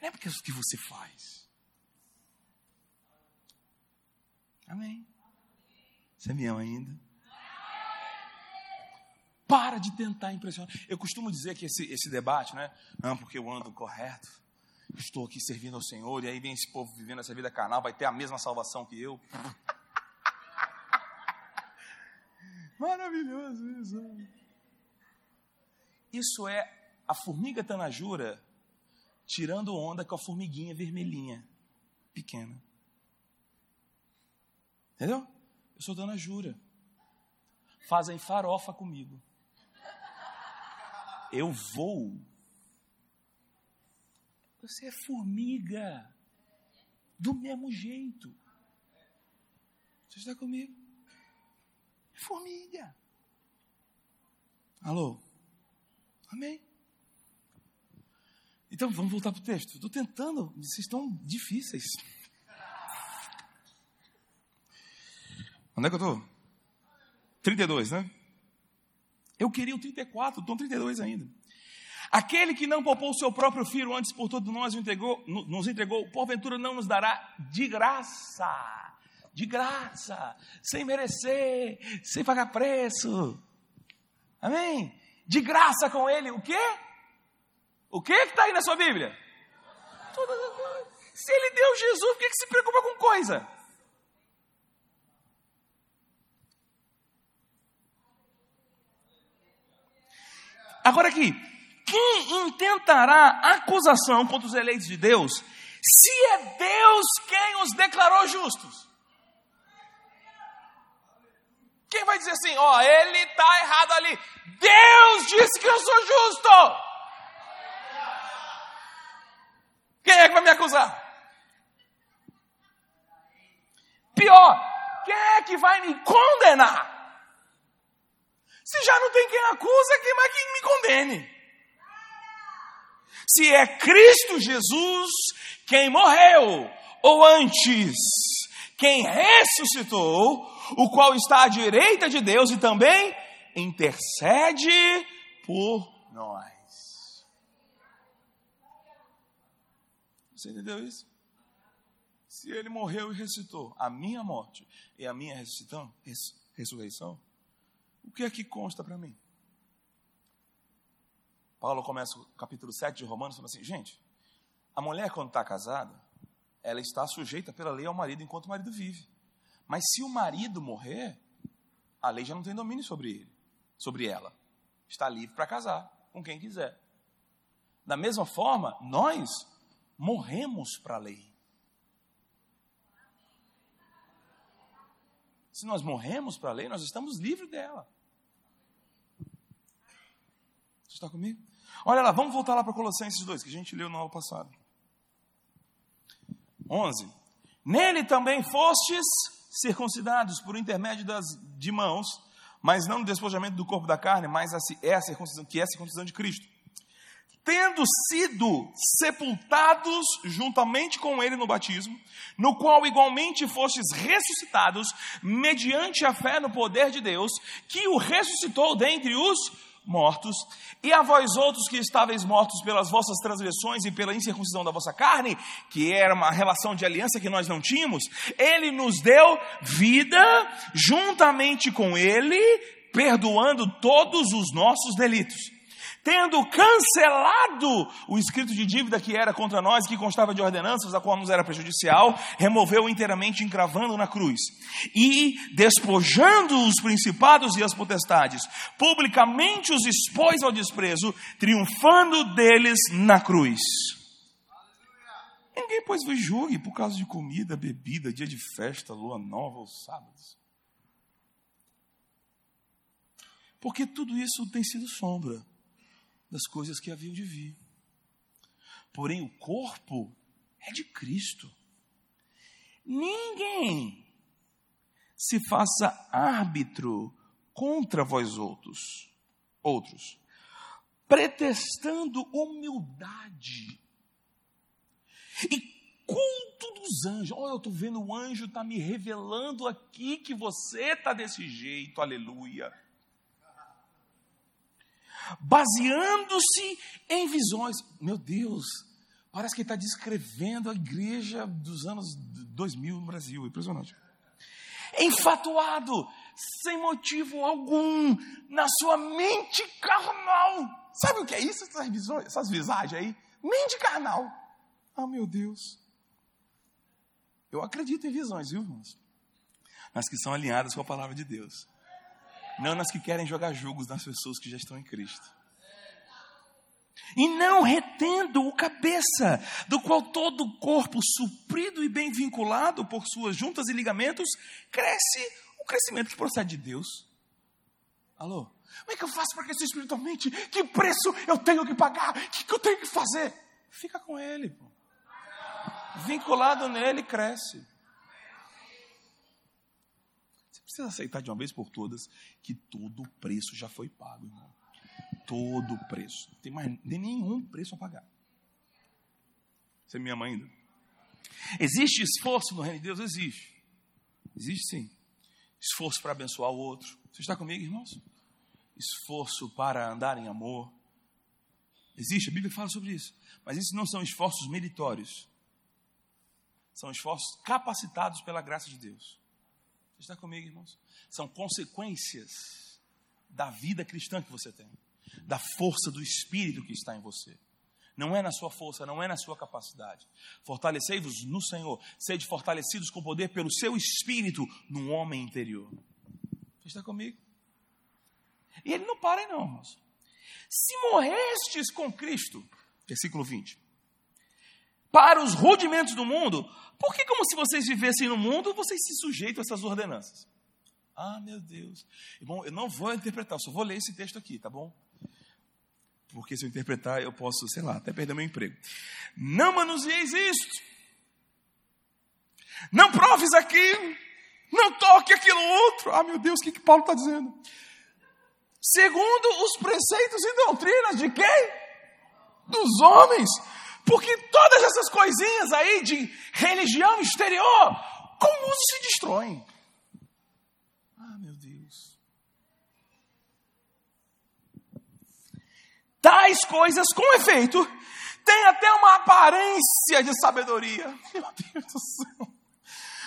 A: Não é porque é o que você faz. Amém. Você me ama ainda? Para de tentar impressionar. Eu costumo dizer que esse, esse debate, né? Ah, porque eu ando correto, estou aqui servindo ao Senhor, e aí vem esse povo vivendo essa vida carnal, vai ter a mesma salvação que eu. Maravilhoso isso. Isso é a formiga tanajura tirando onda com a formiguinha vermelhinha, pequena. Entendeu? Eu sou dona Jura. Fazem farofa comigo. Eu vou. Você é formiga. Do mesmo jeito. Você está comigo? É formiga. Alô? Amém? Então vamos voltar para o texto. Estou tentando, vocês estão difíceis. Onde é que eu estou? 32, né? Eu queria o 34, estou 32 ainda. Aquele que não poupou o seu próprio filho antes por todos nós entregou, nos entregou, porventura não nos dará de graça, de graça, sem merecer, sem pagar preço. Amém? De graça com ele, o quê? O que está aí na sua Bíblia? Se ele deu Jesus, por que, que se preocupa com coisa? Agora aqui, quem intentará acusação contra os eleitos de Deus, se é Deus quem os declarou justos? Quem vai dizer assim, ó, oh, ele está errado ali. Deus disse que eu sou justo. Quem é que vai me acusar? Pior, quem é que vai me condenar? Se já não tem quem acusa, quem mais quem me condene? Se é Cristo Jesus quem morreu, ou antes, quem ressuscitou, o qual está à direita de Deus e também intercede por nós. Você entendeu isso? Se ele morreu e ressuscitou, a minha morte e a minha ressurreição, o que é que consta para mim? Paulo começa o capítulo 7 de Romanos falando assim: gente, a mulher, quando está casada, ela está sujeita pela lei ao marido enquanto o marido vive. Mas se o marido morrer, a lei já não tem domínio sobre ele, sobre ela. Está livre para casar com quem quiser. Da mesma forma, nós morremos para a lei. Se nós morremos para a lei, nós estamos livres dela. Você está comigo? Olha lá, vamos voltar lá para Colossenses 2, que a gente leu no ano passado. 11. Nele também fostes circuncidados por intermédio das, de mãos, mas não no despojamento do corpo da carne, mas é a circuncisão, que é a circuncisão de Cristo. Tendo sido sepultados juntamente com ele no batismo, no qual igualmente fostes ressuscitados, mediante a fé no poder de Deus, que o ressuscitou dentre os mortos, e a vós outros que estáveis mortos pelas vossas transgressões e pela incircuncisão da vossa carne, que era uma relação de aliança que nós não tínhamos, ele nos deu vida juntamente com ele, perdoando todos os nossos delitos tendo cancelado o escrito de dívida que era contra nós, que constava de ordenanças, a qual nos era prejudicial, removeu inteiramente, encravando na cruz. E, despojando os principados e as potestades, publicamente os expôs ao desprezo, triunfando deles na cruz. Ninguém, pois, vos julgue por causa de comida, bebida, dia de festa, lua nova ou sábados. Porque tudo isso tem sido sombra das coisas que haviam de vir. Porém, o corpo é de Cristo. Ninguém se faça árbitro contra vós outros, outros, pretextando humildade e culto dos anjos. Olha, eu estou vendo o anjo está me revelando aqui que você está desse jeito, aleluia baseando-se em visões. Meu Deus, parece que ele está descrevendo a igreja dos anos 2000 no Brasil, impressionante. Enfatuado, sem motivo algum, na sua mente carnal. Sabe o que é isso, essas visões, essas visagens aí? Mente carnal. Ah, meu Deus. Eu acredito em visões, viu, irmãos? Nas que são alinhadas com a palavra de Deus não nas que querem jogar julgos nas pessoas que já estão em Cristo. E não retendo o cabeça, do qual todo o corpo, suprido e bem vinculado por suas juntas e ligamentos, cresce o crescimento que procede de Deus. Alô? Como é que eu faço para crescer espiritualmente? Que preço eu tenho que pagar? O que, que eu tenho que fazer? Fica com Ele. Pô. Vinculado nele, cresce precisa aceitar de uma vez por todas que todo o preço já foi pago, irmão. Todo o preço. Não tem mais nem nenhum preço a pagar. Você me ama ainda? Existe esforço no reino de Deus? Existe. Existe sim. Esforço para abençoar o outro. Você está comigo, irmãos? Esforço para andar em amor. Existe, a Bíblia fala sobre isso. Mas isso não são esforços meritórios. São esforços capacitados pela graça de Deus. Está comigo, irmãos? São consequências da vida cristã que você tem, da força do Espírito que está em você. Não é na sua força, não é na sua capacidade. Fortalecei-vos no Senhor, sede fortalecidos com poder pelo seu Espírito no homem interior. Está comigo? E ele não para não, irmãos. Se morrestes com Cristo, versículo 20, para os rudimentos do mundo, por que, como se vocês vivessem no mundo, vocês se sujeitam a essas ordenanças? Ah, meu Deus. Bom, eu não vou interpretar, só vou ler esse texto aqui, tá bom? Porque se eu interpretar, eu posso, sei lá, até perder meu emprego. Não manusieis isto. Não proves aquilo. Não toque aquilo outro. Ah, meu Deus, o que, que Paulo está dizendo? Segundo os preceitos e doutrinas de quem? Dos homens. Porque todas essas coisinhas aí de religião exterior, como se destroem? Ah, meu Deus. Tais coisas, com efeito, têm até uma aparência de sabedoria. Meu Deus do céu.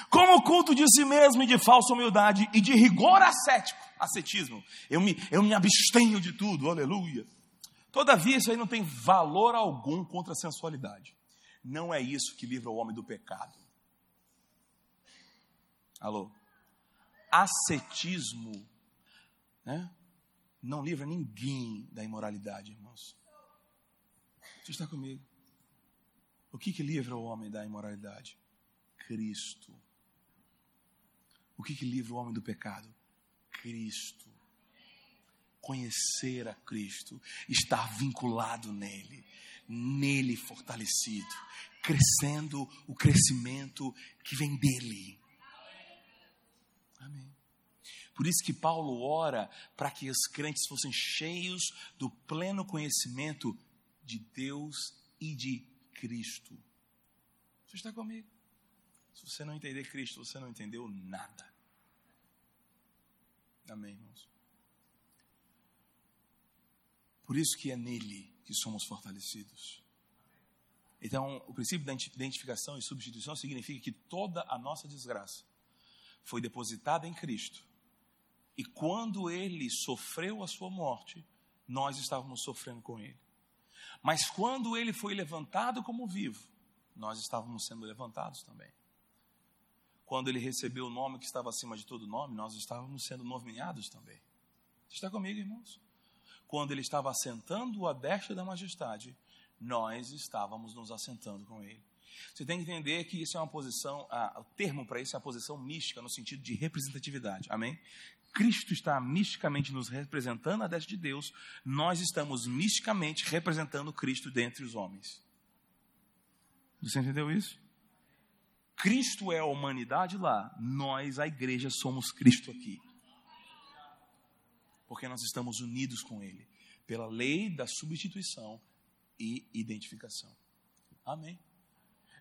A: Como o culto de si mesmo e de falsa humildade e de rigor ascético, ascetismo. Eu me, eu me abstenho de tudo, aleluia Todavia, isso aí não tem valor algum contra a sensualidade. Não é isso que livra o homem do pecado. Alô? Ascetismo né? não livra ninguém da imoralidade, irmãos. Você está comigo? O que, que livra o homem da imoralidade? Cristo. O que, que livra o homem do pecado? Cristo conhecer a Cristo, estar vinculado nele, nele fortalecido, crescendo o crescimento que vem dele. Amém. Por isso que Paulo ora para que os crentes fossem cheios do pleno conhecimento de Deus e de Cristo. Você está comigo? Se você não entender Cristo, você não entendeu nada. Amém, irmãos. Por isso que é nele que somos fortalecidos. Então, o princípio da identificação e substituição significa que toda a nossa desgraça foi depositada em Cristo E quando ele sofreu a sua morte, nós estávamos sofrendo com ele. Mas quando ele foi levantado como vivo, nós estávamos sendo levantados também. Quando ele recebeu o nome que estava acima de todo nome, nós estávamos sendo nomeados também. Você está comigo, irmãos? Quando ele estava assentando a destra da majestade, nós estávamos nos assentando com ele. Você tem que entender que isso é uma posição, o termo para isso é a posição mística, no sentido de representatividade. Amém? Cristo está misticamente nos representando a destra de Deus, nós estamos misticamente representando Cristo dentre os homens. Você entendeu isso? Cristo é a humanidade lá, nós, a igreja, somos Cristo aqui. Porque nós estamos unidos com Ele, pela lei da substituição e identificação. Amém.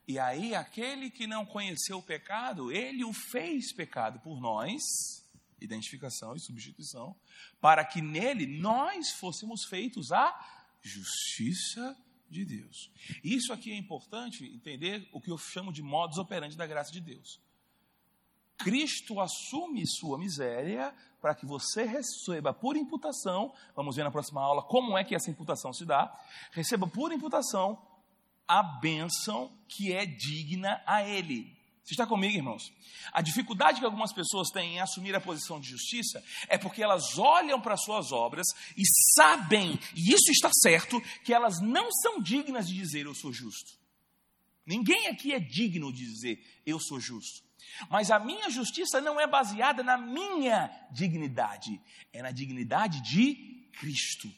A: E aí, aquele que não conheceu o pecado, ele o fez pecado por nós, identificação e substituição, para que nele nós fôssemos feitos a justiça de Deus. Isso aqui é importante entender o que eu chamo de modus operandi da graça de Deus. Cristo assume sua miséria para que você receba por imputação, vamos ver na próxima aula como é que essa imputação se dá, receba por imputação a bênção que é digna a Ele. Você está comigo, irmãos? A dificuldade que algumas pessoas têm em assumir a posição de justiça é porque elas olham para suas obras e sabem, e isso está certo, que elas não são dignas de dizer eu sou justo. Ninguém aqui é digno de dizer eu sou justo. Mas a minha justiça não é baseada na minha dignidade, é na dignidade de Cristo.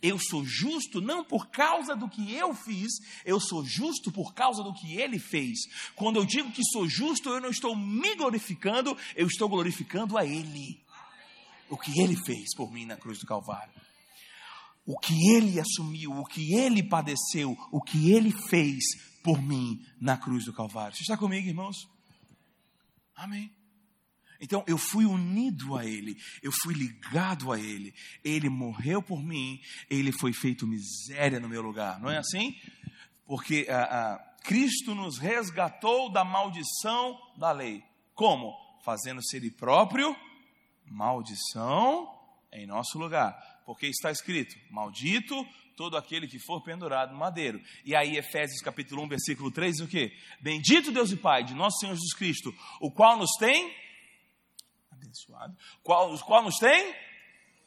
A: Eu sou justo não por causa do que eu fiz, eu sou justo por causa do que ele fez. Quando eu digo que sou justo, eu não estou me glorificando, eu estou glorificando a ele. O que ele fez por mim na cruz do Calvário. O que ele assumiu, o que ele padeceu, o que ele fez por mim na cruz do Calvário. Você está comigo, irmãos? Amém. Então eu fui unido a Ele, eu fui ligado a Ele. Ele morreu por mim, Ele foi feito miséria no meu lugar, não é assim? Porque ah, ah, Cristo nos resgatou da maldição da lei. Como? Fazendo-se Ele próprio maldição em nosso lugar. Porque está escrito: Maldito todo aquele que for pendurado no madeiro. E aí, Efésios capítulo 1, versículo 3, diz o quê? Bendito Deus e Pai de nosso Senhor Jesus Cristo, o qual nos tem abençoado. Qual, qual nos tem?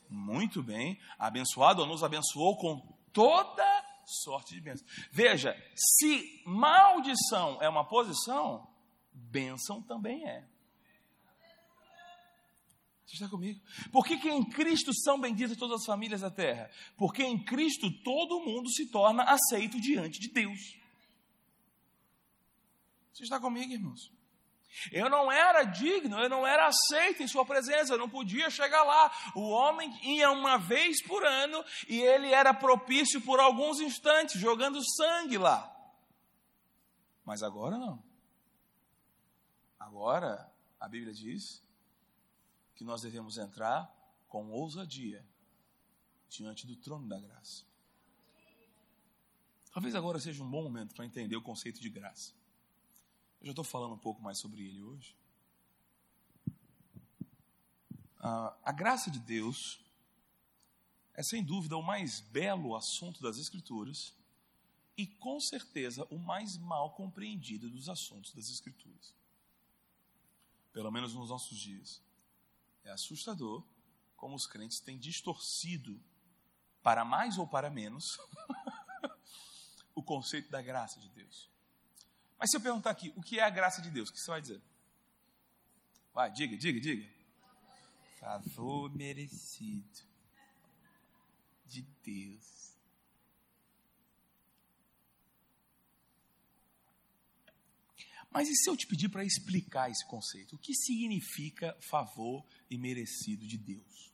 A: Muito bem, abençoado ou nos abençoou com toda sorte de bênção. Veja, se maldição é uma posição, bênção também é. Você está comigo? Por que, que em Cristo são benditas todas as famílias da terra? Porque em Cristo todo mundo se torna aceito diante de Deus. Você está comigo, irmãos? Eu não era digno, eu não era aceito em sua presença, eu não podia chegar lá. O homem ia uma vez por ano e ele era propício por alguns instantes, jogando sangue lá. Mas agora não. Agora, a Bíblia diz que nós devemos entrar com ousadia diante do trono da graça. Talvez agora seja um bom momento para entender o conceito de graça. Eu já estou falando um pouco mais sobre ele hoje. Ah, a graça de Deus é sem dúvida o mais belo assunto das Escrituras e com certeza o mais mal compreendido dos assuntos das Escrituras. Pelo menos nos nossos dias. É assustador como os crentes têm distorcido, para mais ou para menos, o conceito da graça de Deus. Mas se eu perguntar aqui, o que é a graça de Deus? O que você vai dizer? Vai, diga, diga, diga. Favor merecido de Deus. Mas e se eu te pedir para explicar esse conceito? O que significa favor e merecido de Deus?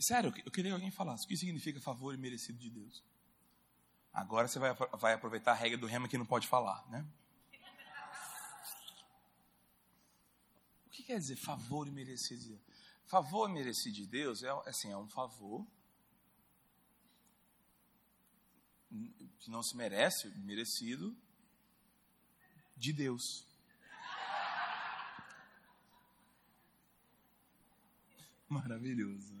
A: Sério, eu queria que alguém falasse o que significa favor e merecido de Deus. Agora você vai, vai aproveitar a regra do rema que não pode falar, né? O que quer dizer favor e merecido de Deus? Favor e merecido de Deus é, assim, é um favor que não se merece, merecido de Deus. Maravilhoso.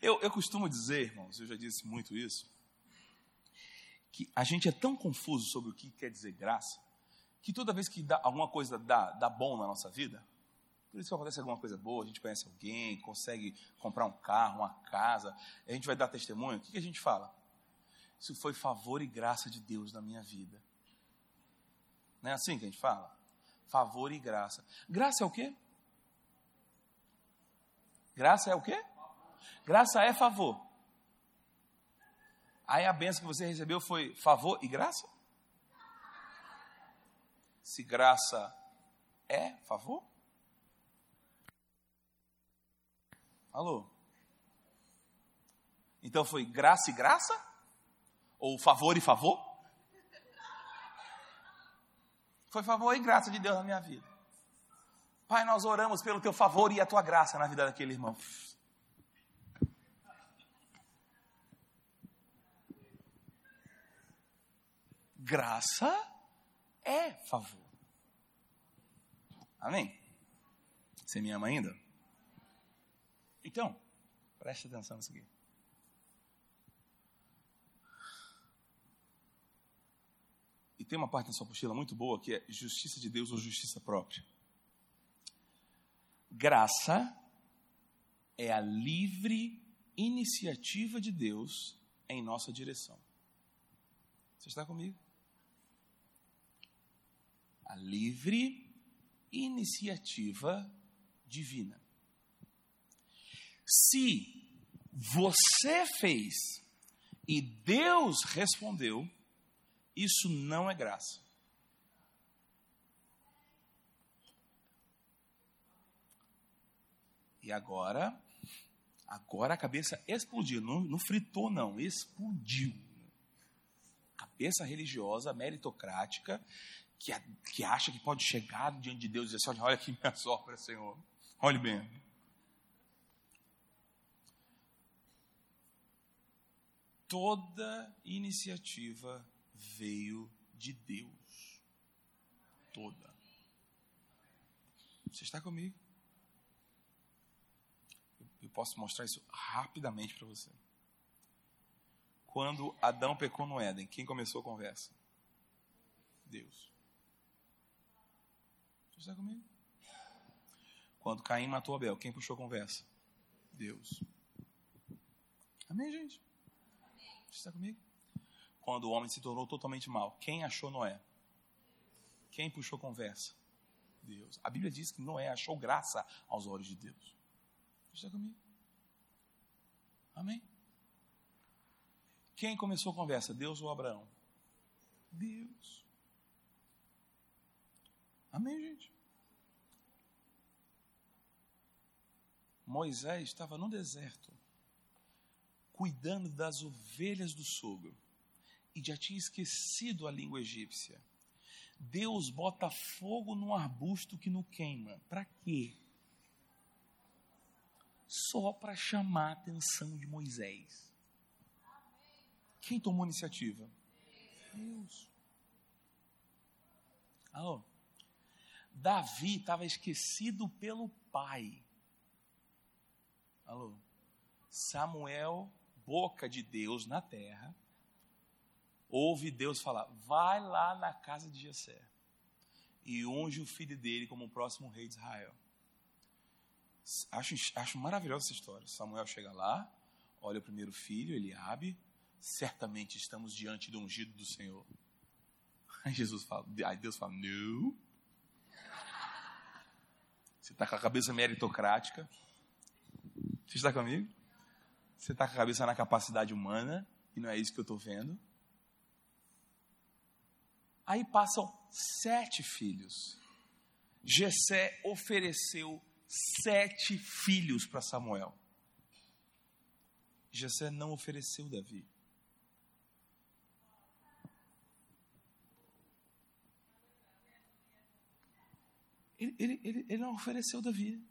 A: Eu, eu costumo dizer, irmãos, eu já disse muito isso, que a gente é tão confuso sobre o que quer dizer graça, que toda vez que dá, alguma coisa dá, dá bom na nossa vida, por isso que acontece alguma coisa boa, a gente conhece alguém, consegue comprar um carro, uma casa, a gente vai dar testemunho, o que, que a gente fala? Isso foi favor e graça de Deus na minha vida. Não é assim que a gente fala? Favor e graça. Graça é o quê? Graça é o quê? Graça é favor. Aí a benção que você recebeu foi favor e graça? Se graça é favor? Alô? Então foi graça e graça? Ou favor e favor? Foi favor e graça de Deus na minha vida. Pai, nós oramos pelo teu favor e a tua graça na vida daquele irmão. Graça é favor. Amém? Você me ama ainda? Então, preste atenção nisso aqui. E tem uma parte na sua apostila muito boa que é justiça de Deus ou justiça própria. Graça é a livre iniciativa de Deus em nossa direção. Você está comigo? A livre iniciativa divina. Se você fez e Deus respondeu, isso não é graça. E agora, agora a cabeça explodiu, não, não fritou não, explodiu. Cabeça religiosa, meritocrática, que, que acha que pode chegar diante de Deus e dizer assim, olha aqui minha obras, Senhor. Olhe bem. Toda iniciativa veio de Deus. Toda. Você está comigo? Eu posso mostrar isso rapidamente para você. Quando Adão pecou no Éden, quem começou a conversa? Deus. Você está comigo? Quando Caim matou Abel, quem puxou a conversa? Deus. Amém, gente? Você está comigo? Quando o homem se tornou totalmente mal. Quem achou Noé? Quem puxou conversa? Deus. A Bíblia diz que Noé achou graça aos olhos de Deus. Está comigo? Amém? Quem começou a conversa? Deus ou Abraão? Deus. Amém, gente? Moisés estava no deserto, cuidando das ovelhas do sogro e já tinha esquecido a língua egípcia. Deus bota fogo num arbusto que não queima. Para quê? Só para chamar a atenção de Moisés. Quem tomou a iniciativa? Deus. Alô? Davi estava esquecido pelo pai. Alô? Samuel, boca de Deus na terra, ouve Deus falar: vai lá na casa de Jessé e unge o filho dele como o próximo rei de Israel. Acho, acho maravilhosa essa história. Samuel chega lá, olha o primeiro filho, Eliabe, certamente estamos diante do ungido do Senhor. Aí Jesus fala, aí Deus fala, não. Você está com a cabeça meritocrática. Você está comigo? Você está com a cabeça na capacidade humana, e não é isso que eu estou vendo. Aí passam sete filhos. Jessé ofereceu sete filhos para Samuel. Jessé não ofereceu Davi. Ele, ele, ele, ele, não ofereceu Davi.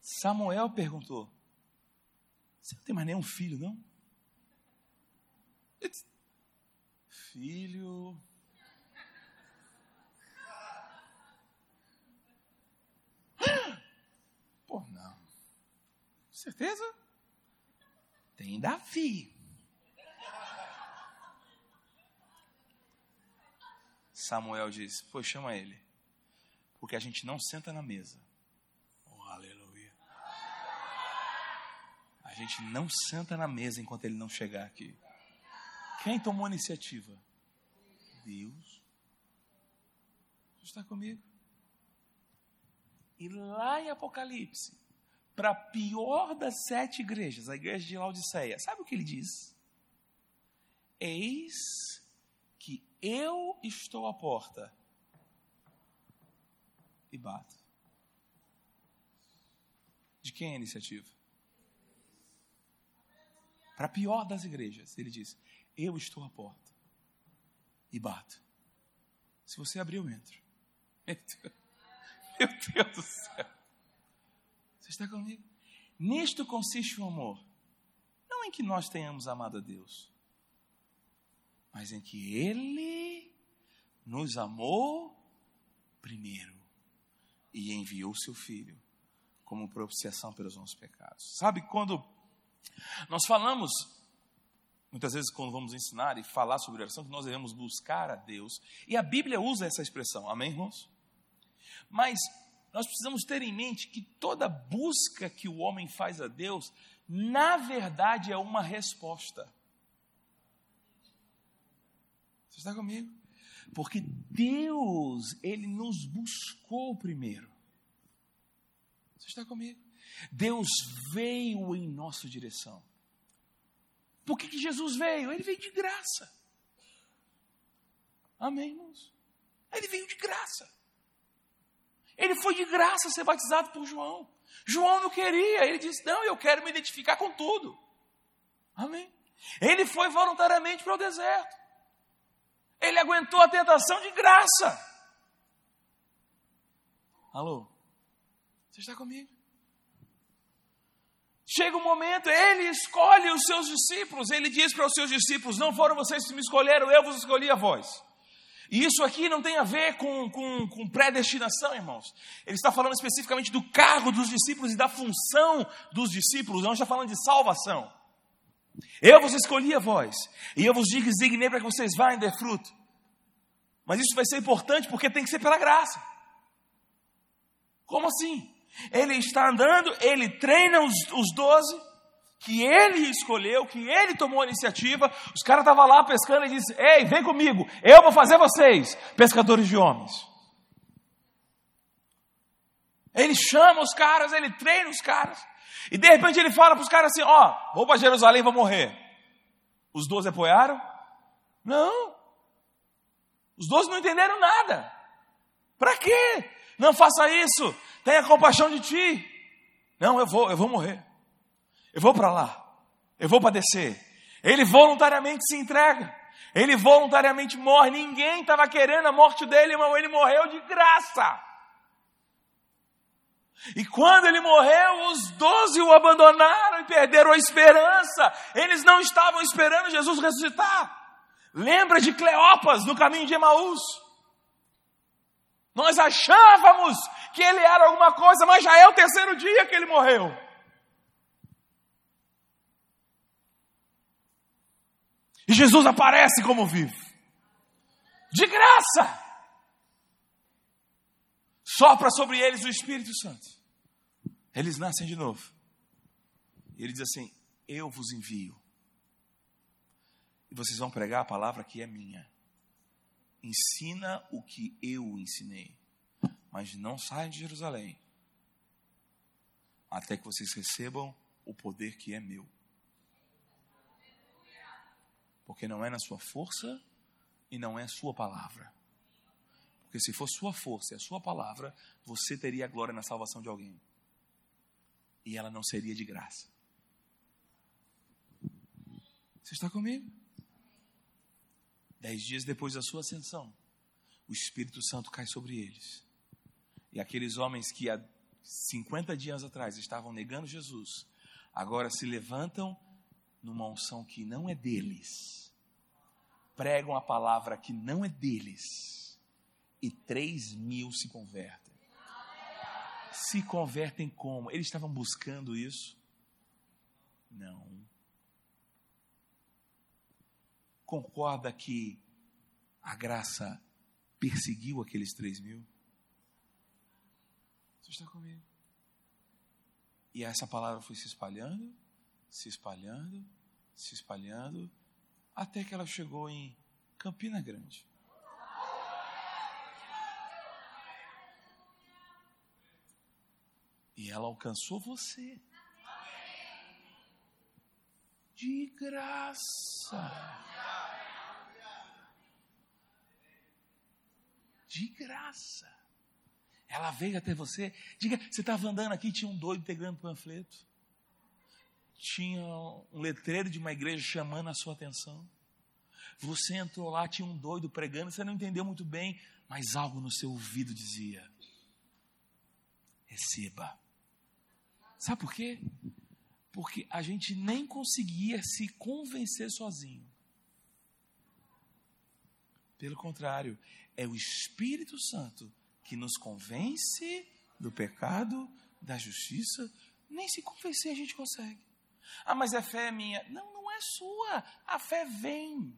A: Samuel perguntou: Você não tem mais nenhum filho, não? Filho, Pô, não. Certeza? Tem Davi. Samuel diz: Pô, chama ele. Porque a gente não senta na mesa. Oh, aleluia. A gente não senta na mesa enquanto ele não chegar aqui. Quem tomou a iniciativa? Deus. Está comigo? E lá em Apocalipse, para a pior das sete igrejas, a igreja de Laodiceia, sabe o que ele diz? Eis que eu estou à porta e bato. De quem é a iniciativa? Para a pior das igrejas, ele diz: Eu estou à porta e bato. Se você abrir, eu entro. Meu Deus do céu. Você está comigo? Nisto consiste o amor. Não em que nós tenhamos amado a Deus, mas em que Ele nos amou primeiro e enviou seu Filho como propiciação pelos nossos pecados. Sabe quando nós falamos, muitas vezes quando vamos ensinar e falar sobre oração, que nós devemos buscar a Deus, e a Bíblia usa essa expressão, amém, irmãos? Mas nós precisamos ter em mente que toda busca que o homem faz a Deus, na verdade é uma resposta. Você está comigo? Porque Deus, Ele nos buscou primeiro. Você está comigo? Deus veio em nossa direção. Por que, que Jesus veio? Ele veio de graça. Amém, irmãos? Ele veio de graça. Ele foi de graça ser batizado por João. João não queria, ele disse: Não, eu quero me identificar com tudo. Amém. Ele foi voluntariamente para o deserto. Ele aguentou a tentação de graça. Alô? Você está comigo? Chega um momento, ele escolhe os seus discípulos. Ele diz para os seus discípulos: Não foram vocês que me escolheram, eu vos escolhi a vós. E isso aqui não tem a ver com, com, com predestinação, irmãos. Ele está falando especificamente do cargo dos discípulos e da função dos discípulos, não está falando de salvação. Eu vos escolhi a vós, e eu vos designei para que vocês vá e dê fruto. Mas isso vai ser importante porque tem que ser pela graça. Como assim? Ele está andando, ele treina os, os doze, que ele escolheu, que ele tomou a iniciativa. Os caras estavam lá pescando e disse: Ei, vem comigo, eu vou fazer vocês pescadores de homens. Ele chama os caras, ele treina os caras. E de repente ele fala para os caras assim: Ó, oh, vou para Jerusalém, vou morrer. Os doze apoiaram? Não. Os doze não entenderam nada. Para quê? Não faça isso. Tenha compaixão de ti. Não, eu vou, eu vou morrer. Eu vou para lá. Eu vou padecer. Ele voluntariamente se entrega. Ele voluntariamente morre. Ninguém estava querendo a morte dele, irmão. Ele morreu de graça. E quando ele morreu, os doze o abandonaram e perderam a esperança. Eles não estavam esperando Jesus ressuscitar. Lembra de Cleopas no caminho de Emaús? Nós achávamos que ele era alguma coisa, mas já é o terceiro dia que ele morreu. E Jesus aparece como vivo. De graça. Sopra sobre eles o Espírito Santo. Eles nascem de novo. E ele diz assim: Eu vos envio. E vocês vão pregar a palavra que é minha. Ensina o que eu ensinei. Mas não saiam de Jerusalém. Até que vocês recebam o poder que é meu. Porque não é na sua força e não é a sua palavra. Porque se for sua força e a sua palavra, você teria a glória na salvação de alguém. E ela não seria de graça. Você está comigo? Dez dias depois da sua ascensão, o Espírito Santo cai sobre eles. E aqueles homens que há 50 dias atrás estavam negando Jesus, agora se levantam numa unção que não é deles, pregam a palavra que não é deles, e três mil se convertem. se convertem como? Eles estavam buscando isso? Não. Concorda que a graça perseguiu aqueles três mil? Você está comigo? E essa palavra foi se espalhando, se espalhando, se espalhando, até que ela chegou em Campina Grande. E ela alcançou você. De graça. De graça. Ela veio até você. Diga, você estava andando aqui, tinha um doido pegando panfleto. Tinha um letreiro de uma igreja chamando a sua atenção. Você entrou lá, tinha um doido pregando, você não entendeu muito bem, mas algo no seu ouvido dizia: receba. Sabe por quê? Porque a gente nem conseguia se convencer sozinho. Pelo contrário, é o Espírito Santo que nos convence do pecado, da justiça. Nem se convencer a gente consegue. Ah, mas a fé é minha. Não, não é sua. A fé vem.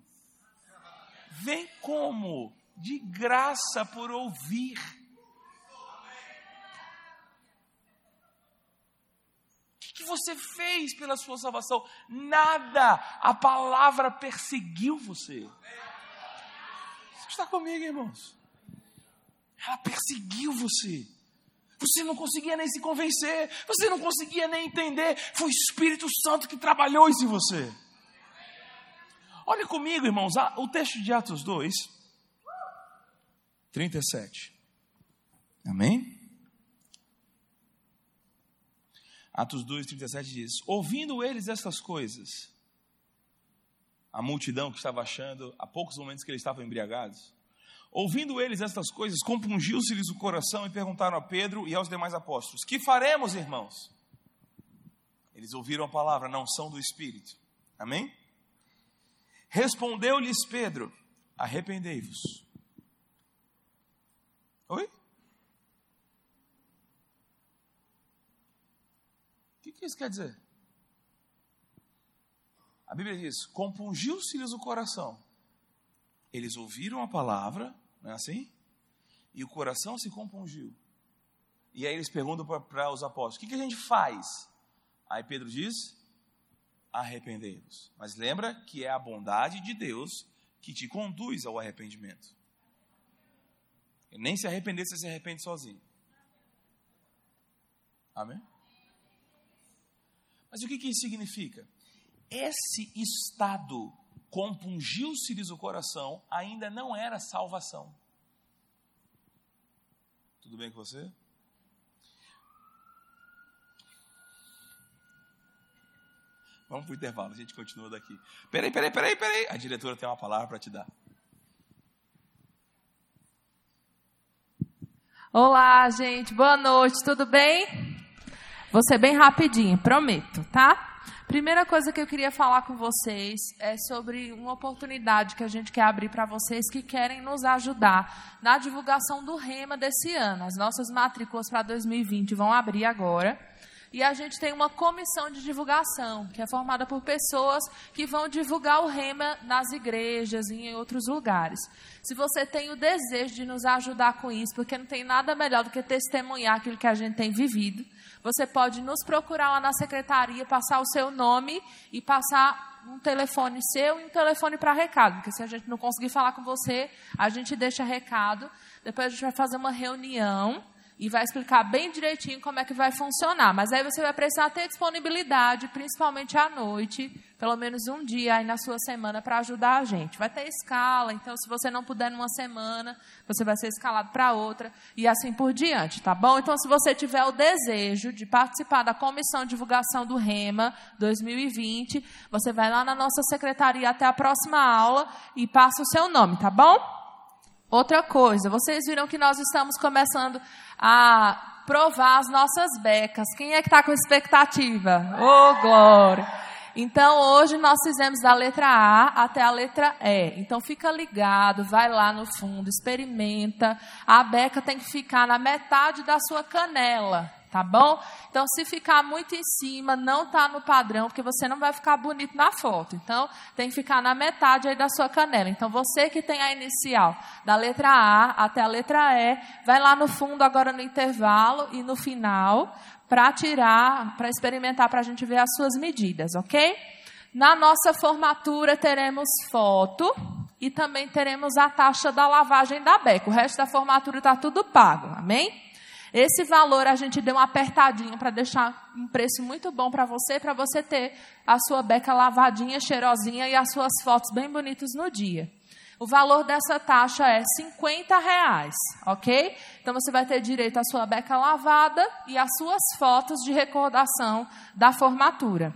A: Vem como? De graça por ouvir. que você fez pela sua salvação? Nada. A palavra perseguiu você. Você está comigo, irmãos? Ela perseguiu você. Você não conseguia nem se convencer, você não conseguia nem entender. Foi o Espírito Santo que trabalhou isso em você. Olha comigo, irmãos, o texto de Atos 2, 37. Amém? Atos 2, 37 diz: Ouvindo eles estas coisas, a multidão que estava achando, há poucos momentos que eles estavam embriagados, ouvindo eles estas coisas, compungiu-se-lhes o coração e perguntaram a Pedro e aos demais apóstolos: Que faremos, irmãos? Eles ouviram a palavra, não são do Espírito. Amém? Respondeu-lhes Pedro: Arrependei-vos. Oi? que, que isso quer dizer? A Bíblia diz: compungiu-se-lhes o coração. Eles ouviram a palavra, não é assim? E o coração se compungiu. E aí eles perguntam para os apóstolos: o que, que a gente faz? Aí Pedro diz: arrependei-vos. Mas lembra que é a bondade de Deus que te conduz ao arrependimento. nem se arrepender, você se arrepende sozinho. Amém? Mas o que, que isso significa? Esse estado compungiu-se-lhes o coração ainda não era salvação. Tudo bem com você? Vamos para o intervalo, a gente continua daqui. Peraí, peraí, peraí, peraí. A diretora tem uma palavra para te dar.
B: Olá, gente. Boa noite, tudo bem? Vou ser bem rapidinho, prometo, tá? Primeira coisa que eu queria falar com vocês é sobre uma oportunidade que a gente quer abrir para vocês que querem nos ajudar na divulgação do REMA desse ano. As nossas matrículas para 2020 vão abrir agora. E a gente tem uma comissão de divulgação, que é formada por pessoas que vão divulgar o rema nas igrejas e em outros lugares. Se você tem o desejo de nos ajudar com isso, porque não tem nada melhor do que testemunhar aquilo que a gente tem vivido, você pode nos procurar lá na secretaria, passar o seu nome e passar um telefone seu e um telefone para recado. Porque se a gente não conseguir falar com você, a gente deixa recado. Depois a gente vai fazer uma reunião e vai explicar bem direitinho como é que vai funcionar. Mas aí você vai precisar ter disponibilidade, principalmente à noite, pelo menos um dia aí na sua semana para ajudar a gente. Vai ter escala, então se você não puder numa semana, você vai ser escalado para outra e assim por diante, tá bom? Então se você tiver o desejo de participar da comissão de divulgação do REMA 2020, você vai lá na nossa secretaria até a próxima aula e passa o seu nome, tá bom? Outra coisa, vocês viram que nós estamos começando a provar as nossas becas. Quem é que está com expectativa? Ô, oh, glória! Então, hoje nós fizemos da letra A até a letra E. Então, fica ligado, vai lá no fundo, experimenta. A beca tem que ficar na metade da sua canela. Tá bom? Então, se ficar muito em cima, não tá no padrão, porque você não vai ficar bonito na foto. Então, tem que ficar na metade aí da sua canela. Então, você que tem a inicial da letra A até a letra E, vai lá no fundo agora no intervalo e no final para tirar, para experimentar, para a gente ver as suas medidas, ok? Na nossa formatura teremos foto e também teremos a taxa da lavagem da beca. O resto da formatura está tudo pago, amém? Esse valor a gente deu uma apertadinha para deixar um preço muito bom para você, para você ter a sua beca lavadinha, cheirosinha e as suas fotos bem bonitas no dia. O valor dessa taxa é 50 reais, ok? Então você vai ter direito à sua beca lavada e às suas fotos de recordação da formatura.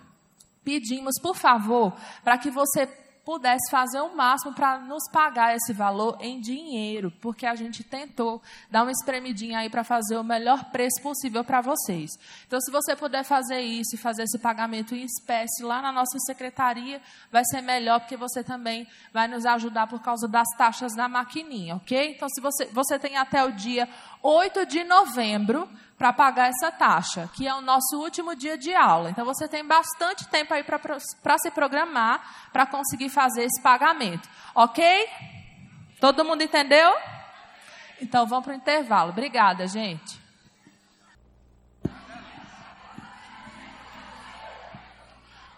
B: Pedimos, por favor, para que você pudesse fazer o máximo para nos pagar esse valor em dinheiro, porque a gente tentou dar uma espremidinha aí para fazer o melhor preço possível para vocês. Então, se você puder fazer isso e fazer esse pagamento em espécie lá na nossa secretaria, vai ser melhor, porque você também vai nos ajudar por causa das taxas da maquininha, ok? Então, se você, você tem até o dia 8 de novembro para pagar essa taxa, que é o nosso último dia de aula. Então você tem bastante tempo aí para se programar para conseguir fazer esse pagamento. Ok? Todo mundo entendeu? Então vamos para o intervalo. Obrigada, gente.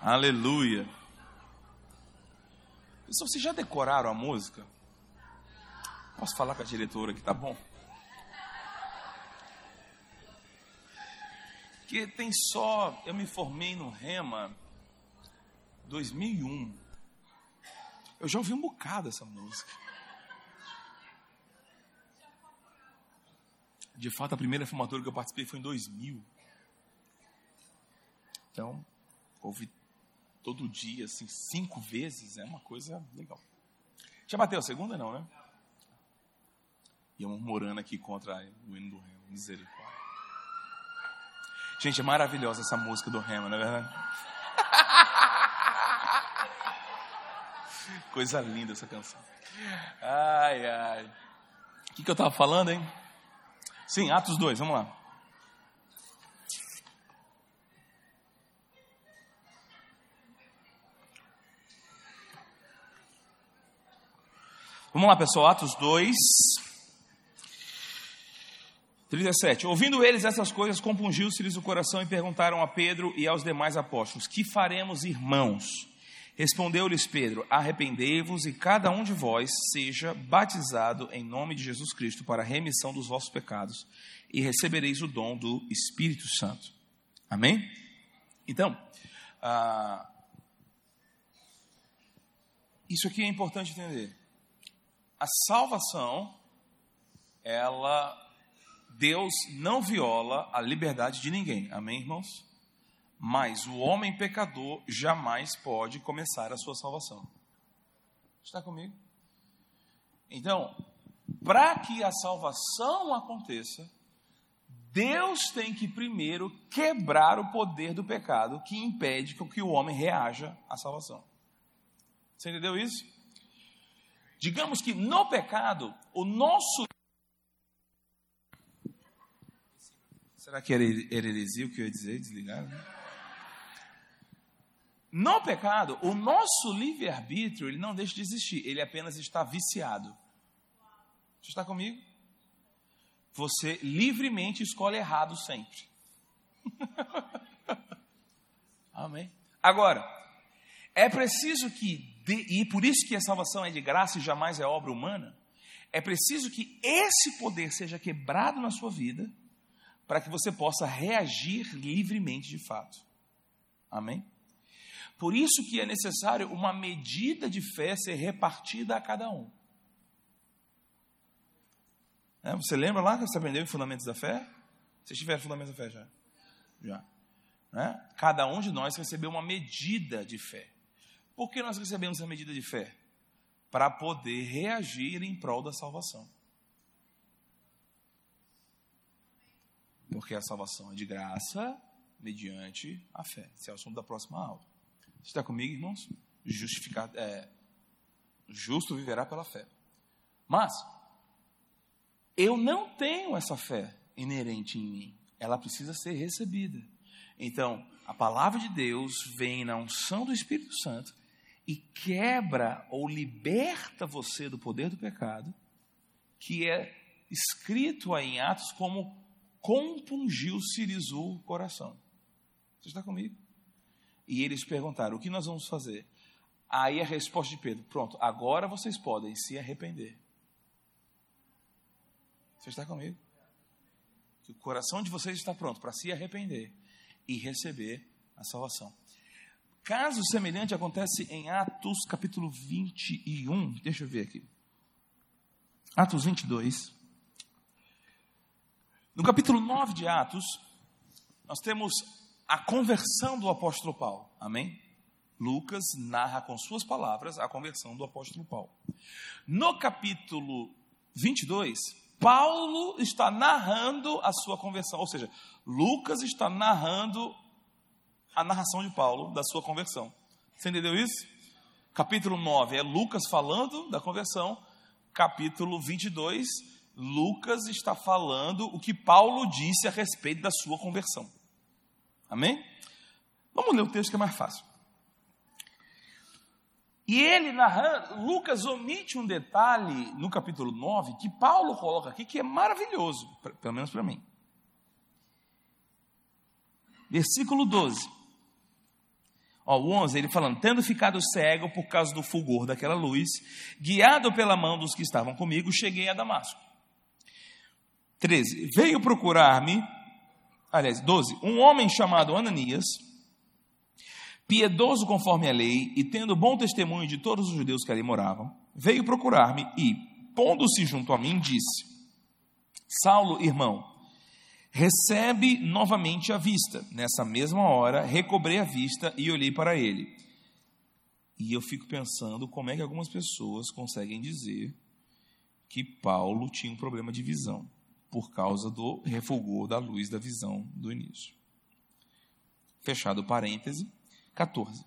A: Aleluia. Vocês já decoraram a música? Posso falar com a diretora aqui, tá bom? Que tem só. Eu me formei no Rema 2001. Eu já ouvi um bocado essa música. De fato, a primeira formatura que eu participei foi em 2000. Então, ouvi todo dia, assim, cinco vezes. É uma coisa legal. Já bateu a segunda, não, né? E eu murmurando aqui contra o hino do Remo. Misericórdia. Gente, é maravilhosa essa música do Rema, não é verdade? Coisa linda essa canção. Ai, ai. O que, que eu estava falando, hein? Sim, Atos 2, vamos lá. Vamos lá, pessoal, Atos 2, 37. Ouvindo eles essas coisas, compungiu-se-lhes o coração e perguntaram a Pedro e aos demais apóstolos: Que faremos, irmãos? Respondeu-lhes Pedro: Arrependei-vos e cada um de vós seja batizado em nome de Jesus Cristo para a remissão dos vossos pecados e recebereis o dom do Espírito Santo. Amém? Então, ah, isso aqui é importante entender. A salvação, ela Deus não viola a liberdade de ninguém. Amém, irmãos? Mas o homem pecador jamais pode começar a sua salvação. Está comigo? Então, para que a salvação aconteça, Deus tem que primeiro quebrar o poder do pecado que impede que o homem reaja à salvação. Você entendeu isso? Digamos que no pecado, o nosso Será que era heresia o que eu ia dizer? Desligar? Né? No pecado, o nosso livre-arbítrio ele não deixa de existir, ele apenas está viciado. Você está comigo? Você livremente escolhe errado sempre. Amém? Agora, é preciso que, e por isso que a salvação é de graça e jamais é obra humana, é preciso que esse poder seja quebrado na sua vida para que você possa reagir livremente de fato. Amém? Por isso que é necessário uma medida de fé ser repartida a cada um. É, você lembra lá que você aprendeu em Fundamentos da Fé? Vocês tiveram Fundamentos da Fé já? Já. É? Cada um de nós recebeu uma medida de fé. Por que nós recebemos essa medida de fé? Para poder reagir em prol da salvação. Porque a salvação é de graça mediante a fé. Esse é o assunto da próxima aula. Você está comigo, irmãos? Justificar, é, justo viverá pela fé. Mas, eu não tenho essa fé inerente em mim. ela precisa ser recebida. Então, a palavra de Deus vem na unção do Espírito Santo e quebra ou liberta você do poder do pecado, que é escrito aí em Atos como compungiu, cirizou o coração. Você está comigo? E eles perguntaram: o que nós vamos fazer? Aí a resposta de Pedro: pronto, agora vocês podem se arrepender. Você está comigo? Que o coração de vocês está pronto para se arrepender e receber a salvação. Caso semelhante acontece em Atos capítulo 21. Deixa eu ver aqui. Atos 22. No capítulo 9 de Atos, nós temos a conversão do apóstolo Paulo. Amém? Lucas narra com suas palavras a conversão do apóstolo Paulo. No capítulo 22, Paulo está narrando a sua conversão, ou seja, Lucas está narrando a narração de Paulo da sua conversão. Você entendeu isso? Capítulo 9 é Lucas falando da conversão, capítulo 22, Lucas está falando o que Paulo disse a respeito da sua conversão. Amém? Vamos ler o texto que é mais fácil. E ele narrando, Lucas omite um detalhe no capítulo 9 que Paulo coloca aqui que é maravilhoso, pelo menos para mim. Versículo 12. Ó, o 11, ele falando: Tendo ficado cego por causa do fulgor daquela luz, guiado pela mão dos que estavam comigo, cheguei a Damasco. 13. Veio procurar-me, aliás, 12. Um homem chamado Ananias piedoso conforme a lei e tendo bom testemunho de todos os judeus que ali moravam, veio procurar-me e, pondo-se junto a mim, disse: Saulo, irmão, recebe novamente a vista. Nessa mesma hora, recobrei a vista e olhei para ele. E eu fico pensando como é que algumas pessoas conseguem dizer que Paulo tinha um problema de visão por causa do refulgor da luz da visão do início. Fechado parêntese. 14.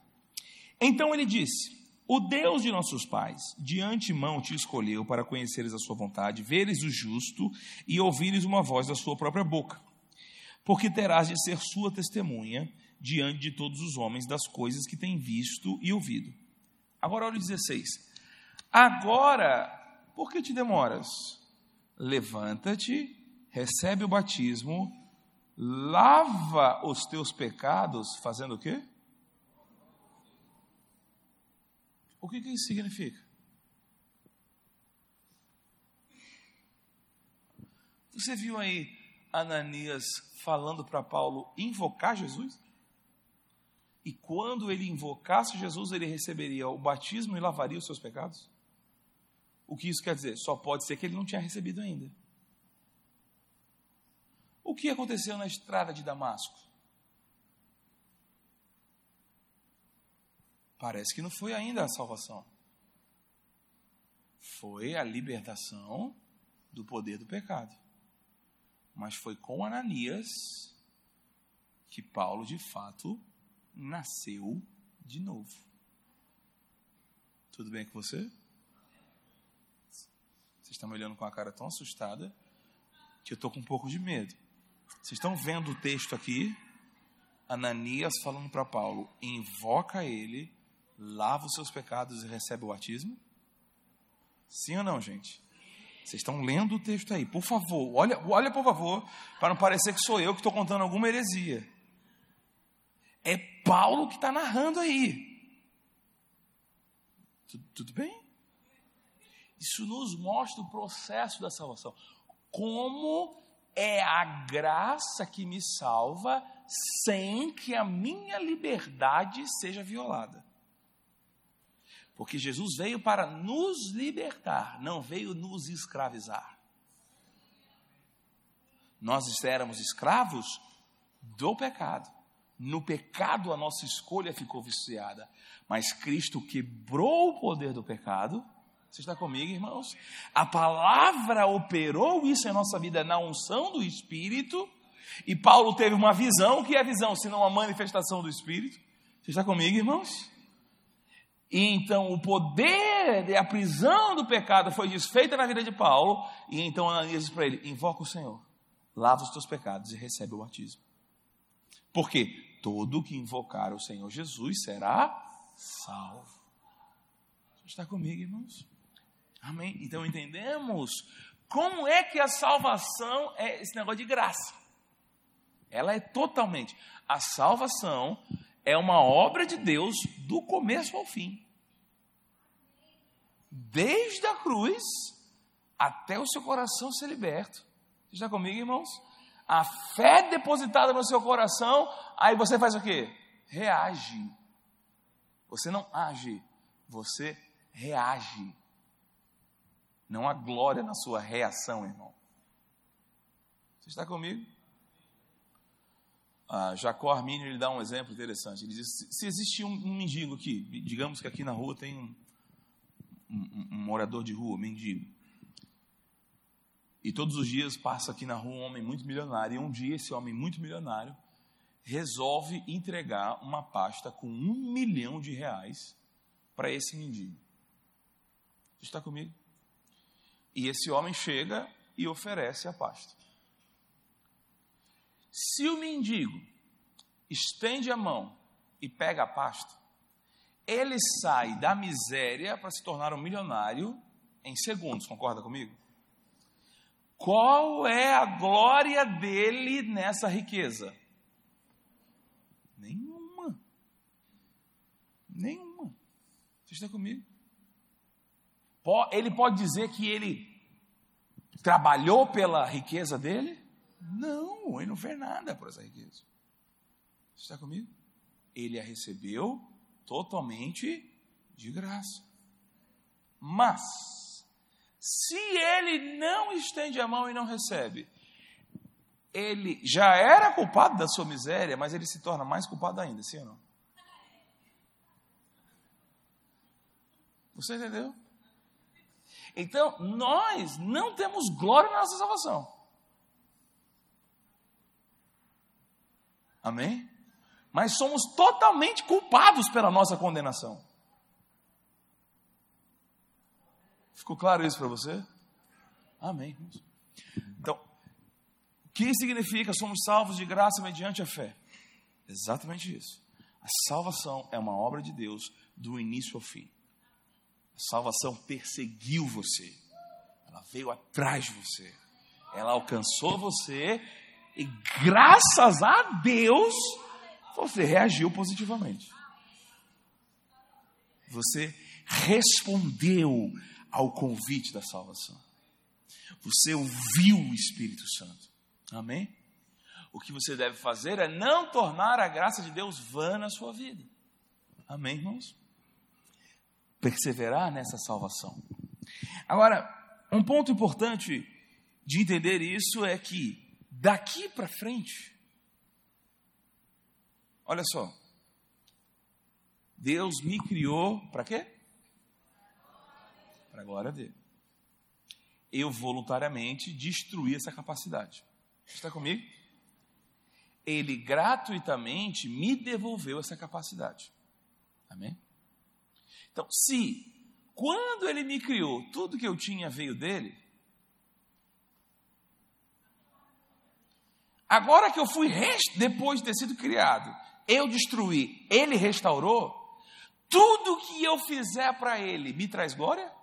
A: Então ele disse: O Deus de nossos pais, de antemão te escolheu para conheceres a sua vontade, veres o justo e ouvires uma voz da sua própria boca. Porque terás de ser sua testemunha diante de todos os homens das coisas que tem visto e ouvido. Agora, olha o 16. Agora, por que te demoras? Levanta-te, recebe o batismo, lava os teus pecados, fazendo o quê? O que, que isso significa? Você viu aí Ananias falando para Paulo invocar Jesus? E quando ele invocasse Jesus, ele receberia o batismo e lavaria os seus pecados? O que isso quer dizer? Só pode ser que ele não tinha recebido ainda. O que aconteceu na estrada de Damasco? Parece que não foi ainda a salvação. Foi a libertação do poder do pecado. Mas foi com Ananias que Paulo, de fato, nasceu de novo. Tudo bem com você? Vocês estão me olhando com a cara tão assustada que eu estou com um pouco de medo. Vocês estão vendo o texto aqui? Ananias falando para Paulo: invoca ele lava os seus pecados e recebe o batismo? Sim ou não, gente? Vocês estão lendo o texto aí, por favor, olha, olha por favor, para não parecer que sou eu que estou contando alguma heresia. É Paulo que está narrando aí. Tudo, tudo bem? Isso nos mostra o processo da salvação. Como é a graça que me salva sem que a minha liberdade seja violada. Porque Jesus veio para nos libertar, não veio nos escravizar. Nós éramos escravos do pecado. No pecado a nossa escolha ficou viciada, mas Cristo quebrou o poder do pecado. Você está comigo, irmãos? A palavra operou isso em nossa vida na unção do Espírito. E Paulo teve uma visão, que é visão, senão a manifestação do Espírito. Você está comigo, irmãos? E então o poder e a prisão do pecado foi desfeita na vida de Paulo. E então Ananias diz para ele: invoca o Senhor, lava os teus pecados e recebe o batismo. Porque todo que invocar o Senhor Jesus será salvo. Você está comigo, irmãos? Amém? Então entendemos como é que a salvação é esse negócio de graça. Ela é totalmente. A salvação é uma obra de Deus do começo ao fim. Desde a cruz até o seu coração ser liberto. Você está comigo, irmãos? A fé depositada no seu coração, aí você faz o quê? Reage. Você não age, você reage. Não há glória na sua reação, irmão. Você está comigo? Ah, Jacó Armínio ele dá um exemplo interessante. Ele diz: se existe um, um mendigo aqui, digamos que aqui na rua tem um, um, um morador de rua, mendigo. E todos os dias passa aqui na rua um homem muito milionário. E um dia esse homem muito milionário resolve entregar uma pasta com um milhão de reais para esse mendigo. Você está comigo? E esse homem chega e oferece a pasta. Se o mendigo estende a mão e pega a pasta, ele sai da miséria para se tornar um milionário em segundos, concorda comigo? Qual é a glória dele nessa riqueza? Nenhuma. Nenhuma. Você está comigo? Ele pode dizer que ele trabalhou pela riqueza dele? Não, ele não fez nada por essa riqueza. Você está comigo? Ele a recebeu totalmente de graça. Mas, se ele não estende a mão e não recebe, ele já era culpado da sua miséria, mas ele se torna mais culpado ainda, sim ou não? Você entendeu? Então, nós não temos glória na nossa salvação. Amém? Mas somos totalmente culpados pela nossa condenação. Ficou claro isso para você? Amém. Então, o que significa somos salvos de graça mediante a fé? Exatamente isso. A salvação é uma obra de Deus do início ao fim. A salvação perseguiu você, ela veio atrás de você, ela alcançou você e graças a Deus você reagiu positivamente. Você respondeu ao convite da salvação. Você ouviu o Espírito Santo. Amém? O que você deve fazer é não tornar a graça de Deus vã na sua vida. Amém, irmãos? Perseverar nessa salvação. Agora, um ponto importante de entender isso é que daqui para frente, olha só, Deus me criou para quê? Para a glória dele. Eu voluntariamente destruí essa capacidade. Está comigo? Ele gratuitamente me devolveu essa capacidade. Amém? Então, se quando ele me criou, tudo que eu tinha veio dele, Agora que eu fui, depois de ter sido criado, eu destruí, ele restaurou, tudo que eu fizer para ele me traz glória?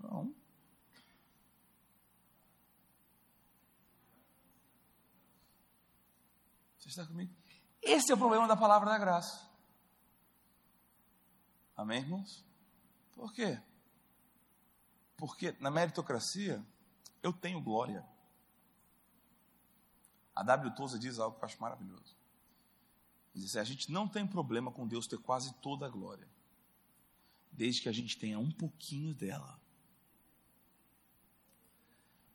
A: Não. Você está comigo? Esse é o problema da palavra da graça. Amém, irmãos? Por quê? Porque na meritocracia eu tenho glória. A W. Tozer diz algo que eu acho maravilhoso. Diz assim, a gente não tem problema com Deus ter quase toda a glória, desde que a gente tenha um pouquinho dela.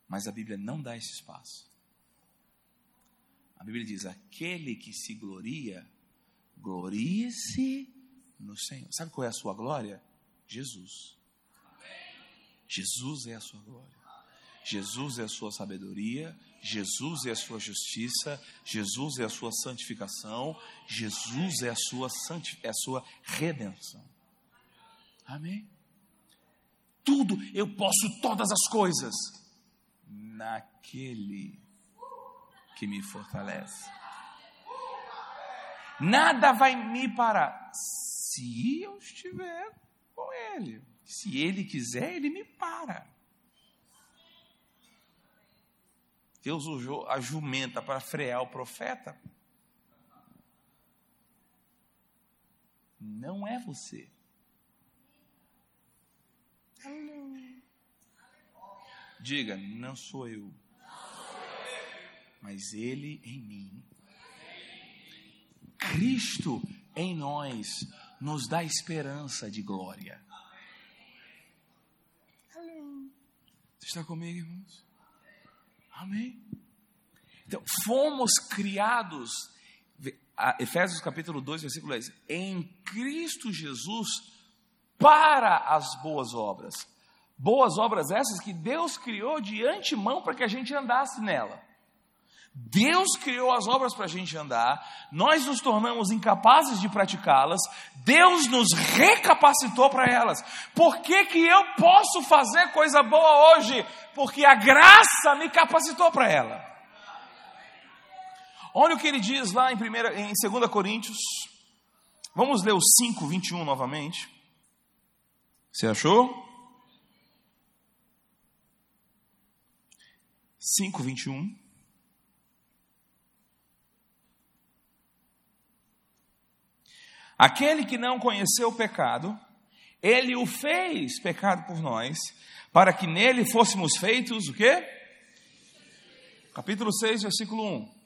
A: Mas a Bíblia não dá esse espaço. A Bíblia diz: aquele que se gloria, glorie-se no Senhor. Sabe qual é a sua glória? Jesus. Jesus é a sua glória. Jesus é a sua sabedoria, Jesus é a sua justiça, Jesus é a sua santificação, Jesus é a sua, é a sua redenção. Amém? Tudo, eu posso todas as coisas naquele que me fortalece. Nada vai me parar se eu estiver com Ele. Se Ele quiser, Ele me para. Deus usou a jumenta para frear o profeta. Não é você. Diga, não sou eu, mas Ele em mim. Cristo em nós nos dá esperança de glória. Você está comigo, irmãos? Amém. Então, fomos criados, Efésios capítulo 2, versículo 10, em Cristo Jesus para as boas obras. Boas obras essas que Deus criou de antemão para que a gente andasse nela. Deus criou as obras para a gente andar, nós nos tornamos incapazes de praticá-las, Deus nos recapacitou para elas. Por que, que eu posso fazer coisa boa hoje? Porque a graça me capacitou para ela. Olha o que ele diz lá em, primeira, em 2 Coríntios, vamos ler o 5, 21 novamente. Você achou? 5, 21. Aquele que não conheceu o pecado, ele o fez pecado por nós, para que nele fôssemos feitos o quê? Capítulo 6, versículo 1.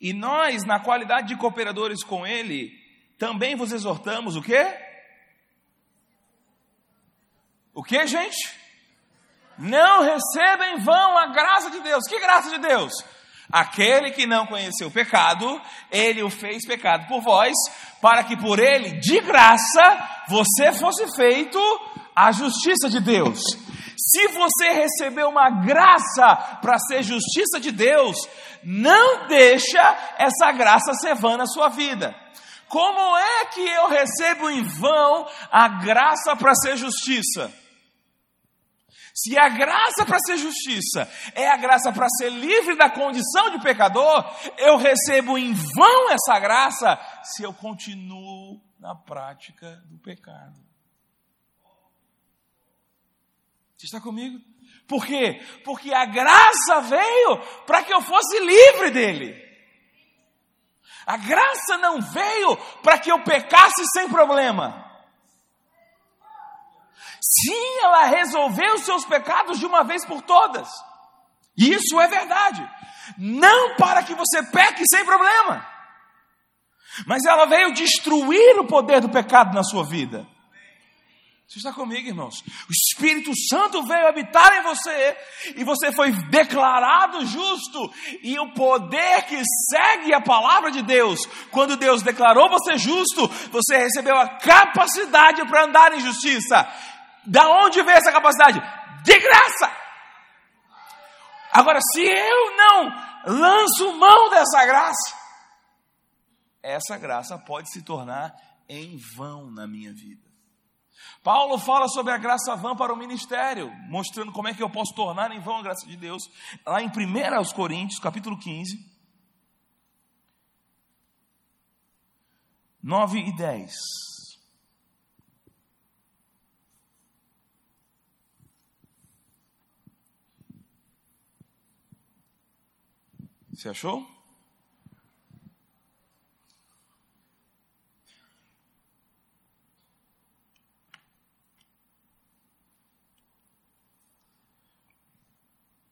A: E nós, na qualidade de cooperadores com ele, também vos exortamos o quê? O que, gente? Não receba em vão a graça de Deus. Que graça de Deus? Aquele que não conheceu o pecado, ele o fez pecado por vós, para que por ele, de graça, você fosse feito a justiça de Deus. Se você recebeu uma graça para ser justiça de Deus, não deixa essa graça ser vã na sua vida. Como é que eu recebo em vão a graça para ser justiça? Se a graça para ser justiça é a graça para ser livre da condição de pecador, eu recebo em vão essa graça se eu continuo na prática do pecado. Você está comigo? Por quê? Porque a graça veio para que eu fosse livre dele. A graça não veio para que eu pecasse sem problema. Sim, ela resolveu os seus pecados de uma vez por todas. Isso é verdade. Não para que você peque sem problema. Mas ela veio destruir o poder do pecado na sua vida. Você está comigo, irmãos? O Espírito Santo veio habitar em você e você foi declarado justo. E o poder que segue a palavra de Deus, quando Deus declarou você justo, você recebeu a capacidade para andar em justiça. Da onde veio essa capacidade? De graça. Agora, se eu não lanço mão dessa graça, essa graça pode se tornar em vão na minha vida. Paulo fala sobre a graça vã para o ministério, mostrando como é que eu posso tornar em vão a graça de Deus, lá em 1 Coríntios, capítulo 15, 9 e 10. Você achou?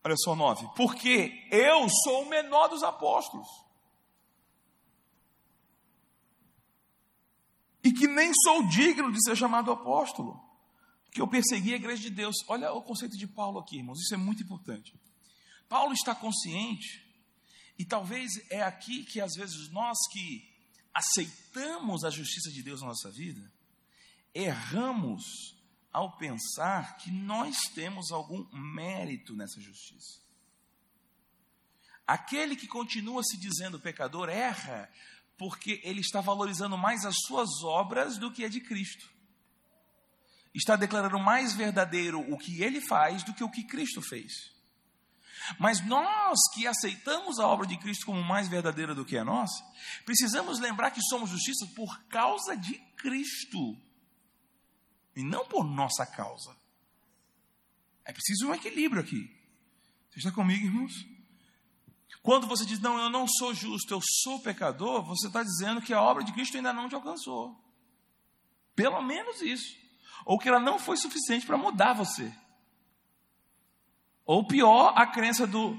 A: Olha só, nove. Porque eu sou o menor dos apóstolos. E que nem sou digno de ser chamado apóstolo. Que eu persegui a igreja de Deus. Olha o conceito de Paulo aqui, irmãos. Isso é muito importante. Paulo está consciente e talvez é aqui que às vezes nós que aceitamos a justiça de Deus na nossa vida, erramos ao pensar que nós temos algum mérito nessa justiça. Aquele que continua se dizendo pecador erra porque ele está valorizando mais as suas obras do que a de Cristo. Está declarando mais verdadeiro o que ele faz do que o que Cristo fez. Mas nós que aceitamos a obra de Cristo como mais verdadeira do que a nossa, precisamos lembrar que somos justiça por causa de Cristo e não por nossa causa. É preciso um equilíbrio aqui. Você está comigo, irmãos? Quando você diz, não, eu não sou justo, eu sou pecador, você está dizendo que a obra de Cristo ainda não te alcançou. Pelo menos isso. Ou que ela não foi suficiente para mudar você. Ou pior, a crença do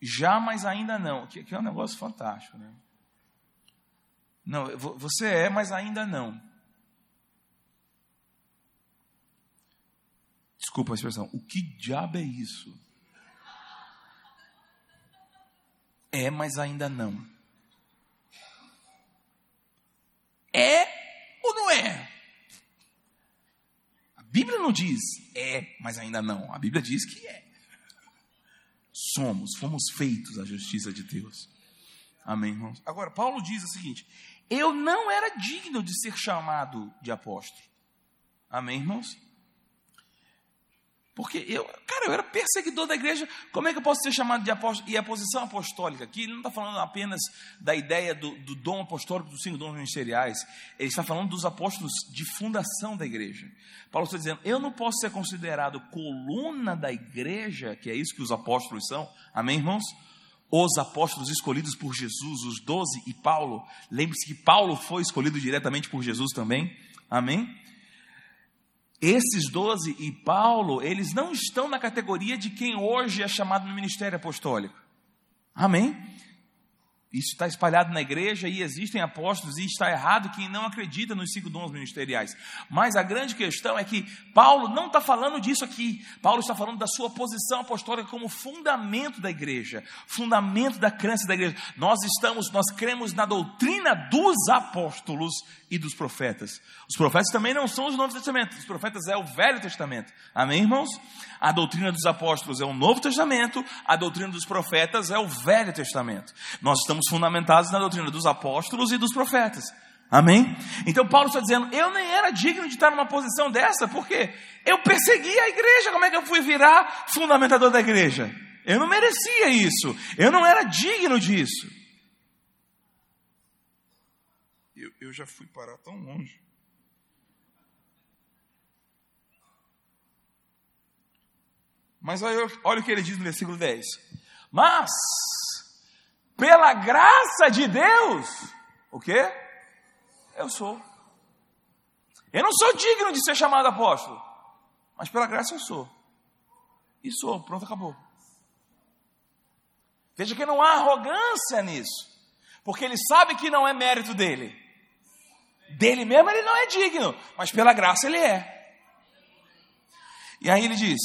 A: já, mas ainda não, que, que é um negócio fantástico, né? Não, você é, mas ainda não. Desculpa a expressão. O que diabo é isso? É, mas ainda não. É ou não é? Bíblia não diz é, mas ainda não. A Bíblia diz que é. Somos, fomos feitos a justiça de Deus. Amém, irmãos? Agora, Paulo diz o seguinte: Eu não era digno de ser chamado de apóstolo. Amém, irmãos? Porque eu, cara, eu era perseguidor da igreja, como é que eu posso ser chamado de apóstolo? E a posição apostólica aqui, ele não está falando apenas da ideia do, do dom apostólico, dos cinco dons ministeriais, ele está falando dos apóstolos de fundação da igreja. Paulo está dizendo, eu não posso ser considerado coluna da igreja, que é isso que os apóstolos são, amém, irmãos? Os apóstolos escolhidos por Jesus, os doze e Paulo, lembre-se que Paulo foi escolhido diretamente por Jesus também, amém? Esses doze e Paulo, eles não estão na categoria de quem hoje é chamado no ministério apostólico. Amém? Isso está espalhado na igreja e existem apóstolos, e está errado quem não acredita nos cinco dons ministeriais. Mas a grande questão é que Paulo não está falando disso aqui. Paulo está falando da sua posição apostólica como fundamento da igreja, fundamento da crença da igreja. Nós estamos, nós cremos na doutrina dos apóstolos e dos profetas. Os profetas também não são os Novo Testamento, os profetas é o Velho Testamento. Amém, irmãos? A doutrina dos apóstolos é o Novo Testamento, a doutrina dos profetas é o Velho Testamento. Nós estamos fundamentados na doutrina dos apóstolos e dos profetas. Amém? Então Paulo está dizendo: eu nem era digno de estar numa posição dessa, porque eu persegui a igreja. Como é que eu fui virar fundamentador da igreja? Eu não merecia isso, eu não era digno disso. Eu, eu já fui parar tão longe. Mas olha, olha o que ele diz no versículo 10. Mas, pela graça de Deus, o quê? Eu sou. Eu não sou digno de ser chamado apóstolo, mas pela graça eu sou. E sou, pronto, acabou. Veja que não há arrogância nisso, porque ele sabe que não é mérito dele. Dele mesmo ele não é digno, mas pela graça ele é. E aí ele diz: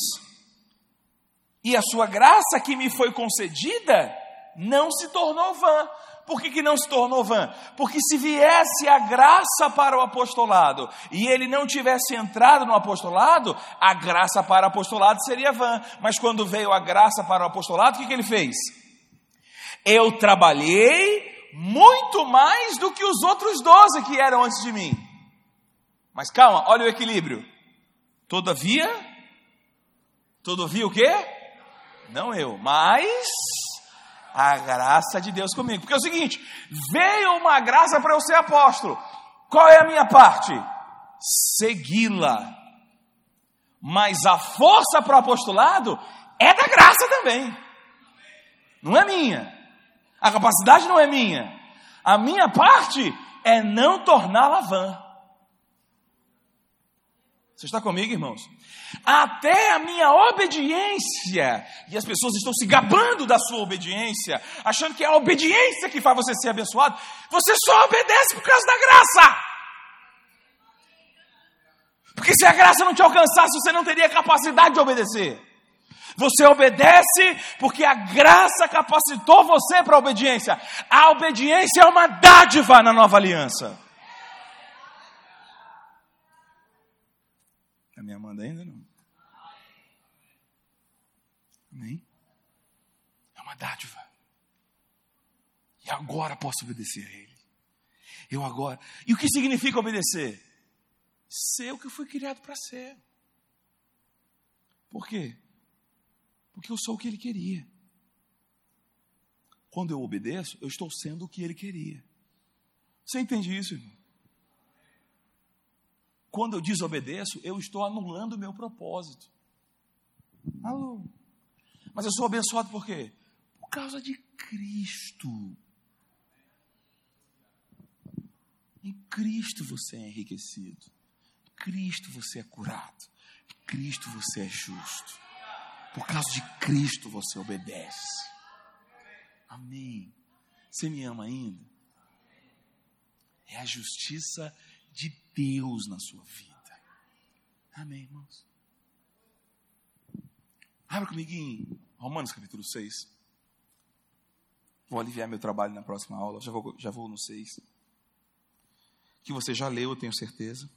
A: e a sua graça que me foi concedida não se tornou vã. Por que, que não se tornou vã? Porque se viesse a graça para o apostolado e ele não tivesse entrado no apostolado, a graça para o apostolado seria vã. Mas quando veio a graça para o apostolado, o que, que ele fez? Eu trabalhei muito mais do que os outros doze que eram antes de mim. Mas calma, olha o equilíbrio. Todavia, todavia o quê? não eu, mas a graça de Deus comigo. Porque é o seguinte: veio uma graça para eu ser apóstolo. Qual é a minha parte? Segui-la. Mas a força para o apostolado é da graça também. Não é minha. A capacidade não é minha. A minha parte é não torná-la vã. Você está comigo, irmãos? Até a minha obediência, e as pessoas estão se gabando da sua obediência, achando que é a obediência que faz você ser abençoado. Você só obedece por causa da graça. Porque se a graça não te alcançasse, você não teria capacidade de obedecer. Você obedece porque a graça capacitou você para a obediência. A obediência é uma dádiva na nova aliança. Está me amando ainda não? Amém? É uma dádiva. E agora posso obedecer a Ele. Eu agora. E o que significa obedecer? Ser o que eu fui criado para ser. Por quê? Porque eu sou o que ele queria. Quando eu obedeço, eu estou sendo o que ele queria. Você entende isso, irmão? Quando eu desobedeço, eu estou anulando o meu propósito. Alô? Mas eu sou abençoado por quê? Por causa de Cristo. Em Cristo você é enriquecido. Cristo você é curado. Cristo você é justo. Por causa de Cristo você obedece. Amém. Você me ama ainda? É a justiça de Deus na sua vida. Amém, irmãos? Abra comigo em Romanos capítulo 6. Vou aliviar meu trabalho na próxima aula, já vou, já vou no 6. Que você já leu, eu tenho certeza.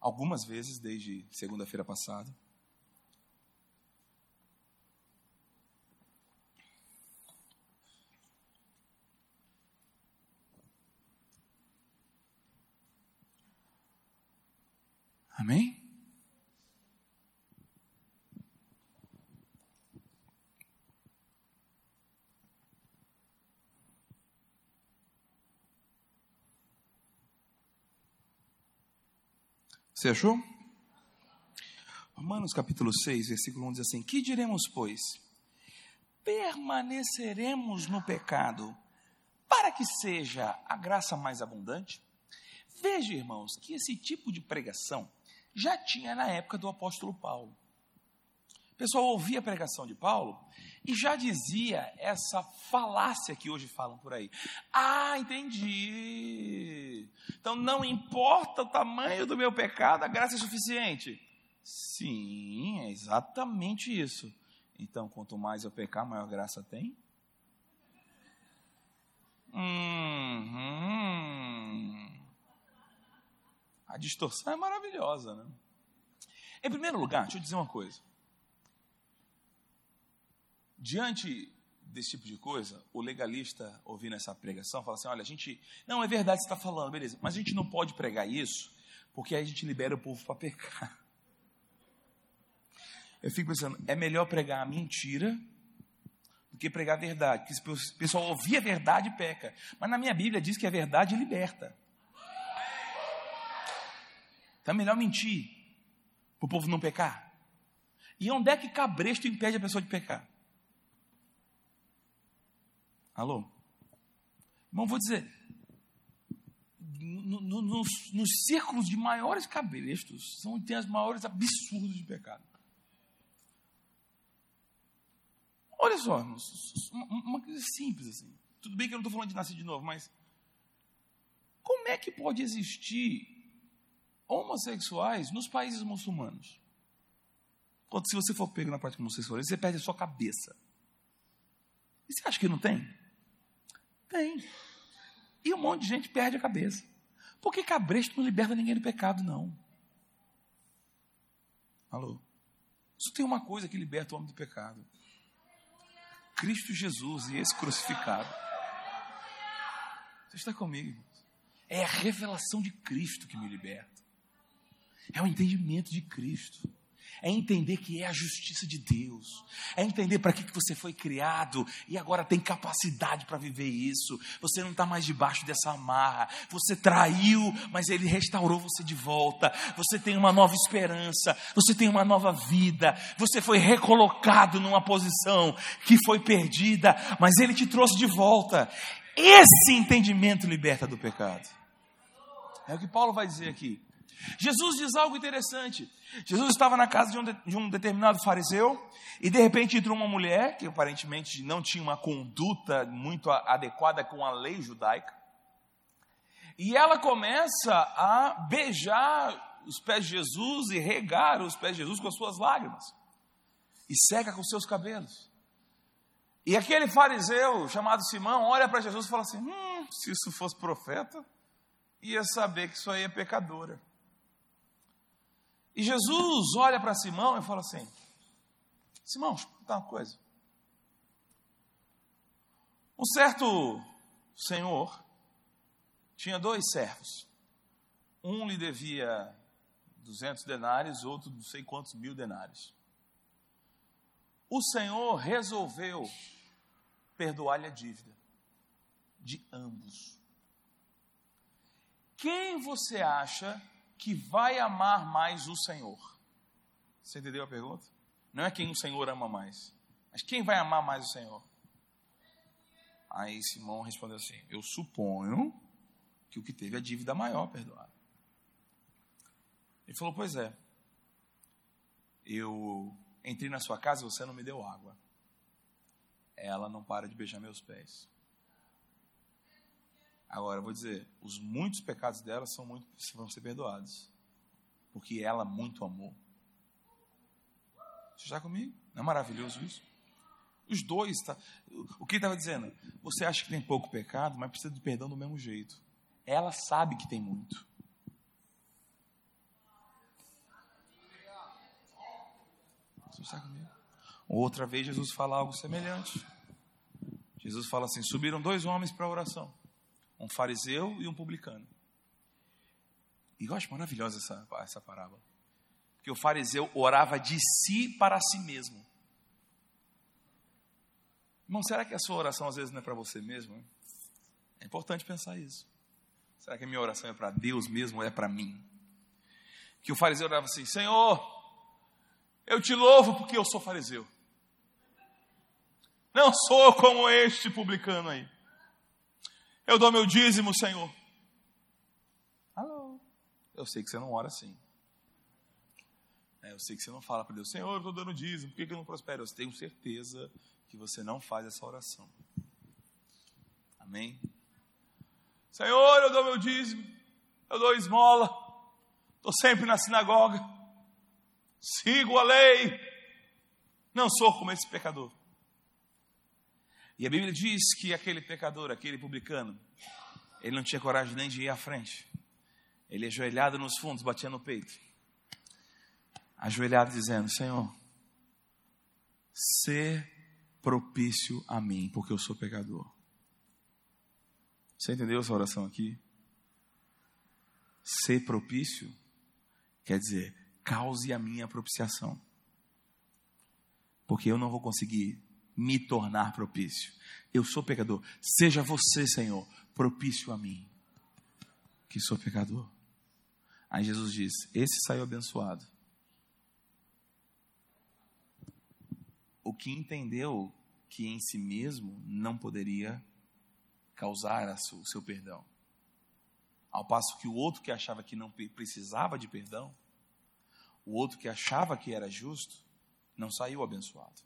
A: Algumas vezes desde segunda-feira passada. Amém? Você achou? Romanos capítulo 6, versículo 1 diz assim: Que diremos, pois? Permaneceremos no pecado para que seja a graça mais abundante? Veja, irmãos, que esse tipo de pregação já tinha na época do apóstolo Paulo. O pessoal ouvia a pregação de Paulo e já dizia essa falácia que hoje falam por aí. Ah, entendi. Então não importa o tamanho do meu pecado, a graça é suficiente. Sim, é exatamente isso. Então, quanto mais eu pecar, maior graça tem? Hum, a distorção é maravilhosa, né? Em primeiro lugar, deixa eu dizer uma coisa. Diante desse tipo de coisa, o legalista ouvindo essa pregação fala assim: olha, a gente. Não, é verdade que você está falando, beleza, mas a gente não pode pregar isso, porque aí a gente libera o povo para pecar. Eu fico pensando, é melhor pregar a mentira do que pregar a verdade. Porque se o pessoal ouvir a verdade, peca. Mas na minha Bíblia diz que a verdade liberta. Então é melhor mentir para o povo não pecar. E onde é que cabresto impede a pessoa de pecar? Alô? Irmão, vou dizer, no, no, nos, nos, círculos de maiores cabrestos, são tem as maiores absurdos de pecado. Olha só, uma coisa simples assim. Tudo bem que eu não estou falando de nascer de novo, mas como é que pode existir homossexuais nos países muçulmanos? Quando se você for pego na prática homossexual, você perde a sua cabeça. E você acha que não tem? Tem. E um monte de gente perde a cabeça. Porque cabresto não liberta ninguém do pecado, não. Alô? Só tem uma coisa que liberta o homem do pecado: Cristo Jesus e esse crucificado. Você está comigo? É a revelação de Cristo que me liberta. É o entendimento de Cristo é entender que é a justiça de Deus, é entender para que você foi criado e agora tem capacidade para viver isso. Você não está mais debaixo dessa amarra, você traiu, mas Ele restaurou você de volta. Você tem uma nova esperança, você tem uma nova vida, você foi recolocado numa posição que foi perdida, mas Ele te trouxe de volta. Esse entendimento liberta do pecado. É o que Paulo vai dizer aqui. Jesus diz algo interessante. Jesus estava na casa de um, de, de um, determinado fariseu e de repente entrou uma mulher que aparentemente não tinha uma conduta muito adequada com a lei judaica. E ela começa a beijar os pés de Jesus e regar os pés de Jesus com as suas lágrimas. E seca com seus cabelos. E aquele fariseu chamado Simão olha para Jesus e fala assim: hum, se isso fosse profeta, ia saber que isso aí é pecadora. E Jesus olha para Simão e fala assim: Simão, contar uma coisa. Um certo senhor tinha dois servos. Um lhe devia 200 denários, outro não sei quantos mil denários. o Senhor resolveu perdoar-lhe a dívida de ambos. Quem você acha que vai amar mais o Senhor? Você entendeu a pergunta? Não é quem o Senhor ama mais, mas quem vai amar mais o Senhor? Aí Simão respondeu assim: Eu suponho que o que teve a dívida maior perdoada. Ele falou: Pois é, eu entrei na sua casa e você não me deu água. Ela não para de beijar meus pés. Agora, vou dizer, os muitos pecados dela são muito, vão ser perdoados. Porque ela muito amou. Você está comigo? Não é maravilhoso isso? Os dois, tá, o que ele estava dizendo? Você acha que tem pouco pecado, mas precisa de perdão do mesmo jeito. Ela sabe que tem muito. Você está comigo? Outra vez Jesus fala algo semelhante. Jesus fala assim: subiram dois homens para a oração, um fariseu e um publicano. E eu acho maravilhosa essa, essa parábola. Porque o fariseu orava de si para si mesmo. Irmão, será que a sua oração às vezes não é para você mesmo? É importante pensar isso. Será que a minha oração é para Deus mesmo ou é para mim? Que o fariseu orava assim: Senhor, eu te louvo porque eu sou fariseu. Não sou como este publicano aí. Eu dou meu dízimo, Senhor. Alô. Eu sei que você não ora assim. É, eu sei que você não fala para Deus, Senhor, eu estou dando dízimo, por que, que eu não prospero? Eu tenho certeza que você não faz essa oração. Amém? Senhor, eu dou meu dízimo, eu dou esmola, estou sempre na sinagoga, sigo a lei, não sou como esse pecador. E a Bíblia diz que aquele pecador, aquele publicano, ele não tinha coragem nem de ir à frente. Ele ajoelhado nos fundos, batia no peito. Ajoelhado dizendo: Senhor, ser propício a mim, porque eu sou pecador. Você entendeu essa oração aqui? Ser propício quer dizer, cause a minha propiciação. Porque eu não vou conseguir me tornar propício. Eu sou pecador. Seja você, Senhor, propício a mim, que sou pecador. Aí Jesus diz: Esse saiu abençoado. O que entendeu que em si mesmo não poderia causar o seu perdão. Ao passo que o outro que achava que não precisava de perdão, o outro que achava que era justo, não saiu abençoado.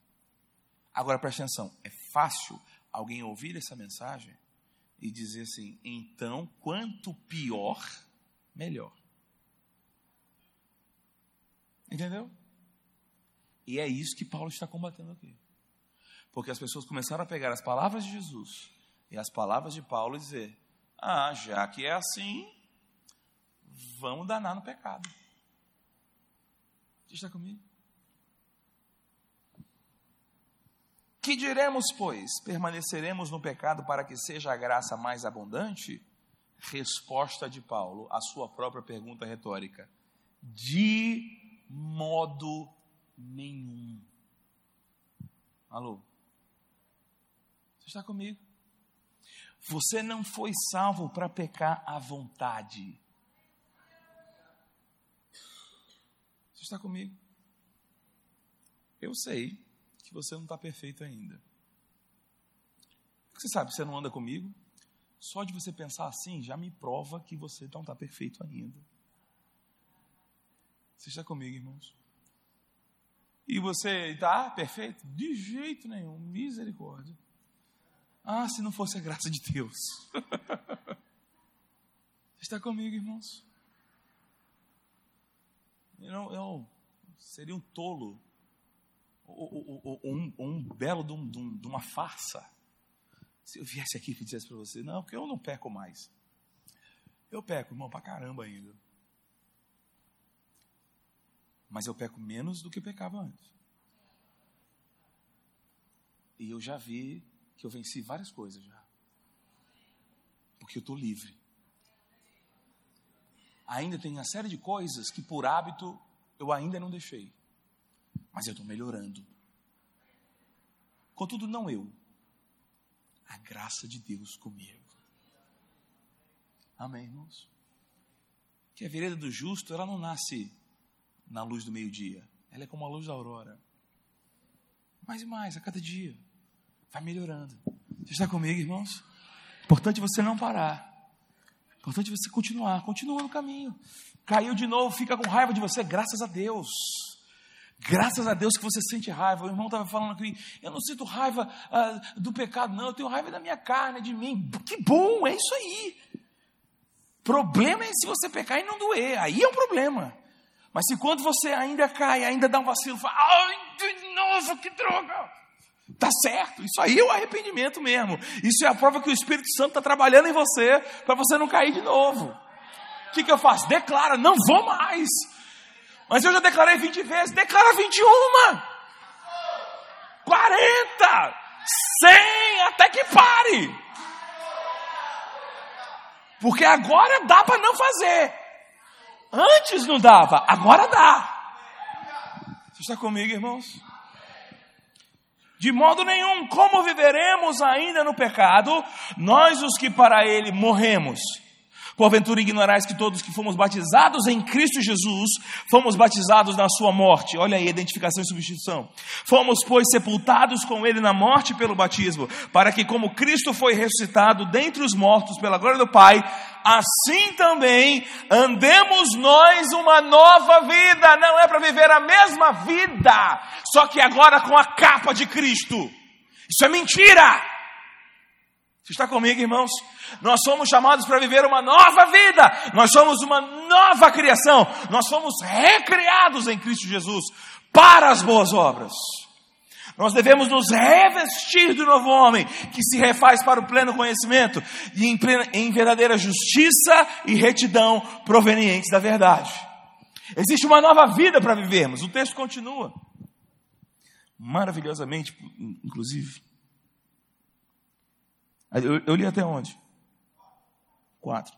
A: Agora preste atenção: é fácil alguém ouvir essa mensagem e dizer assim, então, quanto pior, melhor. Entendeu? E é isso que Paulo está combatendo aqui. Porque as pessoas começaram a pegar as palavras de Jesus e as palavras de Paulo e dizer: ah, já que é assim, vamos danar no pecado. Você está comigo? Que diremos, pois? Permaneceremos no pecado para que seja a graça mais abundante? Resposta de Paulo à sua própria pergunta retórica: De modo nenhum. Alô? Você está comigo? Você não foi salvo para pecar à vontade. Você está comigo? Eu sei que você não está perfeito ainda. Você sabe, você não anda comigo. Só de você pensar assim já me prova que você não está perfeito ainda. Você está comigo, irmãos? E você está perfeito? De jeito nenhum, misericórdia. Ah, se não fosse a graça de Deus. Você está comigo, irmãos? Eu, eu seria um tolo ou, um, um, belo de, um, de, uma farsa. Se eu viesse aqui e dissesse para você, não, porque eu não peco mais. Eu peco, irmão, para caramba ainda. Mas eu peco menos do que pecava antes. E eu já vi que eu venci várias coisas já. Porque eu estou livre. Ainda tem uma série de coisas que por hábito eu ainda não deixei mas eu estou melhorando. Contudo, não eu. A graça de Deus comigo. Amém, irmãos? Que a vereda do justo, ela não nasce na luz do meio-dia. Ela é como a luz da aurora. Mais e mais, a cada dia. Vai melhorando. Você está comigo, irmãos? Importante você não parar. Importante você continuar. Continua no caminho. Caiu de novo, fica com raiva de você. Graças a Deus. Graças a Deus que você sente raiva. O irmão estava falando aqui, eu não sinto raiva ah, do pecado, não, eu tenho raiva da minha carne, de mim. Que bom, é isso aí. Problema é se você pecar e não doer, aí é um problema. Mas se quando você ainda cai, ainda dá um vacilo, fala, ai, de novo, que droga. Tá certo, isso aí é o arrependimento mesmo. Isso é a prova que o Espírito Santo está trabalhando em você para você não cair de novo. O que, que eu faço? Declara, não vou mais. Mas eu já declarei 20 vezes, declara 21, 40, 100, até que pare. Porque agora dá para não fazer. Antes não dava, agora dá. Você está comigo, irmãos? De modo nenhum, como viveremos ainda no pecado, nós os que para ele morremos? Porventura ignorais que todos que fomos batizados em Cristo Jesus, fomos batizados na sua morte. Olha aí, identificação e substituição. Fomos, pois, sepultados com ele na morte pelo batismo, para que como Cristo foi ressuscitado dentre os mortos pela glória do Pai, assim também andemos nós uma nova vida. Não é para viver a mesma vida, só que agora com a capa de Cristo. Isso é mentira! Você está comigo, irmãos? Nós somos chamados para viver uma nova vida, nós somos uma nova criação, nós somos recriados em Cristo Jesus para as boas obras. Nós devemos nos revestir do novo homem, que se refaz para o pleno conhecimento e em, plena, em verdadeira justiça e retidão provenientes da verdade. Existe uma nova vida para vivermos. O texto continua. Maravilhosamente, inclusive. Eu, eu li até onde? Quatro.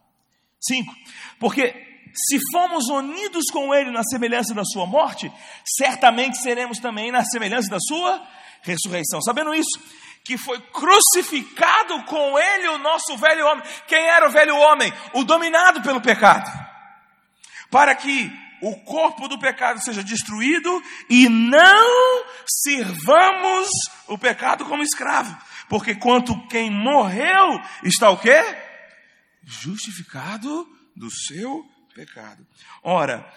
A: Cinco. Porque se fomos unidos com Ele na semelhança da Sua morte, certamente seremos também na semelhança da Sua ressurreição. Sabendo isso, que foi crucificado com Ele o nosso velho homem. Quem era o velho homem? O dominado pelo pecado. Para que o corpo do pecado seja destruído e não sirvamos o pecado como escravo porque quanto quem morreu está o quê? Justificado do seu pecado. Ora,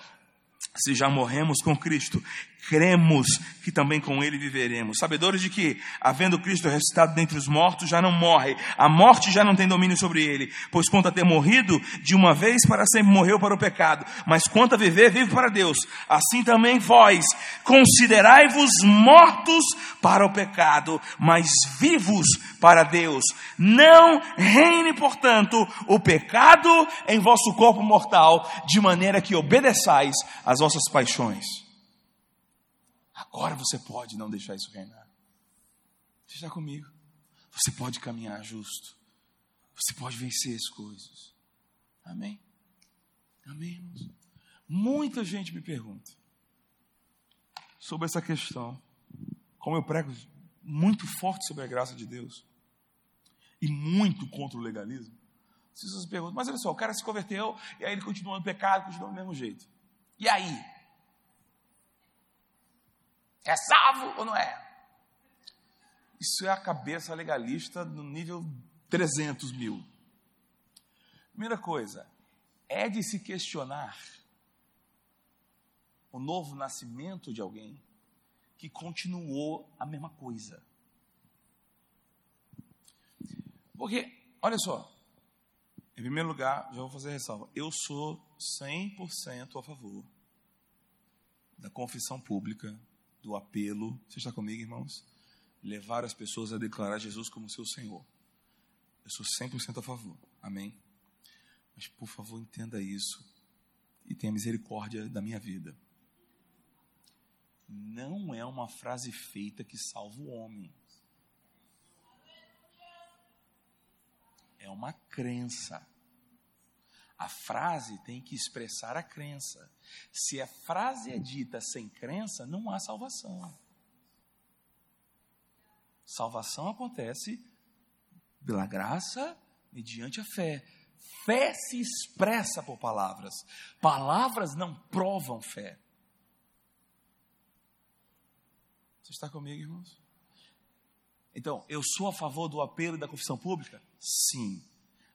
A: se já morremos com Cristo, cremos que também com Ele viveremos. Sabedores de que, havendo Cristo ressuscitado dentre os mortos, já não morre. A morte já não tem domínio sobre Ele. Pois quanto a ter morrido, de uma vez para sempre morreu para o pecado. Mas quanto a viver, vive para Deus. Assim também vós, considerai-vos mortos para o pecado, mas vivos para Deus. Não reine, portanto, o pecado em vosso corpo mortal, de maneira que obedeçais às vossas paixões. Agora você pode não deixar isso reinar. Você está comigo? Você pode caminhar justo. Você pode vencer as coisas. Amém? Amém, irmãos? Muita gente me pergunta sobre essa questão. Como eu prego muito forte sobre a graça de Deus e muito contra o legalismo. As pessoas perguntam, mas olha só, o cara se converteu e aí ele continua no pecado, continua do mesmo jeito. E aí? É salvo ou não é? Isso é a cabeça legalista no nível 300 mil. Primeira coisa, é de se questionar o novo nascimento de alguém que continuou a mesma coisa. Porque, olha só, em primeiro lugar, já vou fazer ressalva. Eu sou 100% a favor da confissão pública do apelo, você está comigo, irmãos? Levar as pessoas a declarar Jesus como seu Senhor. Eu sou 100% a favor, amém? Mas, por favor, entenda isso e tenha misericórdia da minha vida. Não é uma frase feita que salva o homem. É uma crença. A frase tem que expressar a crença. Se a frase é dita sem crença, não há salvação. Salvação acontece pela graça mediante a fé. Fé se expressa por palavras. Palavras não provam fé. Você está comigo, irmãos? Então, eu sou a favor do apelo e da confissão pública? Sim.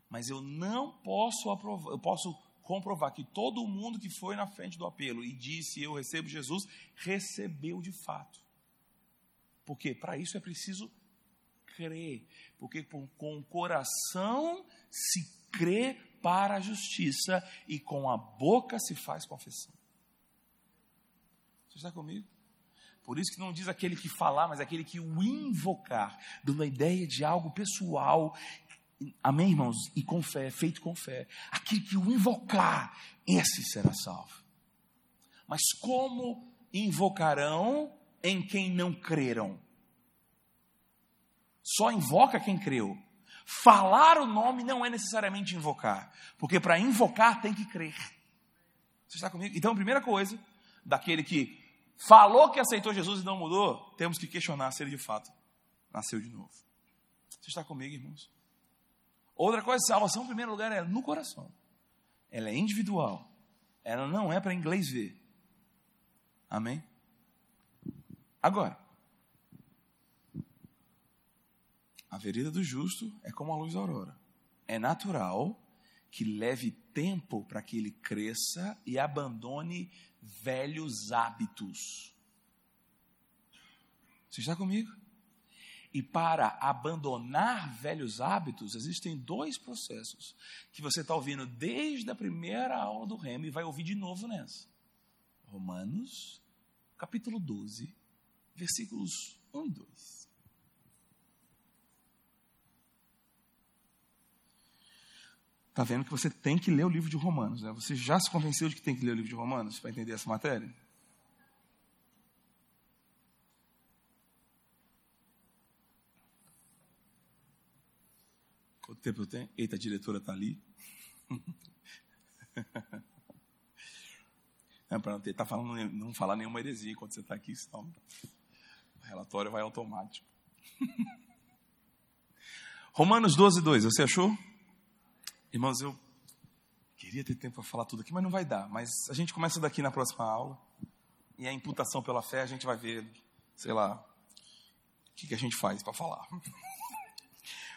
A: Mas eu não posso aprovar, eu posso comprovar que todo mundo que foi na frente do apelo e disse eu recebo Jesus, recebeu de fato. Porque para isso é preciso crer. Porque com, com o coração se crê para a justiça e com a boca se faz confissão. Você está comigo? Por isso que não diz aquele que falar, mas aquele que o invocar, dando a ideia de algo pessoal Amém, irmãos? E com fé, feito com fé. Aquele que o invocar, esse será salvo. Mas como invocarão em quem não creram? Só invoca quem creu. Falar o nome não é necessariamente invocar, porque para invocar tem que crer. Você está comigo? Então, a primeira coisa, daquele que falou que aceitou Jesus e não mudou, temos que questionar se ele de fato nasceu de novo. Você está comigo, irmãos? Outra coisa, salvação, em primeiro lugar, é no coração. Ela é individual. Ela não é para inglês ver. Amém? Agora, a vereda do justo é como a luz da aurora. É natural que leve tempo para que ele cresça e abandone velhos hábitos. Você está comigo? E para abandonar velhos hábitos, existem dois processos que você está ouvindo desde a primeira aula do Remo e vai ouvir de novo nessa. Romanos, capítulo 12, versículos 1 e 2. Está vendo que você tem que ler o livro de Romanos, né? Você já se convenceu de que tem que ler o livro de Romanos para entender essa matéria? Quanto tempo eu tenho? Eita, a diretora está ali. É para não tentar falando, não falar nenhuma heresia enquanto você está aqui, senão o relatório vai automático. Romanos 12, 2, você achou? Irmãos, eu queria ter tempo para falar tudo aqui, mas não vai dar. Mas a gente começa daqui na próxima aula. E a imputação pela fé, a gente vai ver, sei lá, o que, que a gente faz para falar.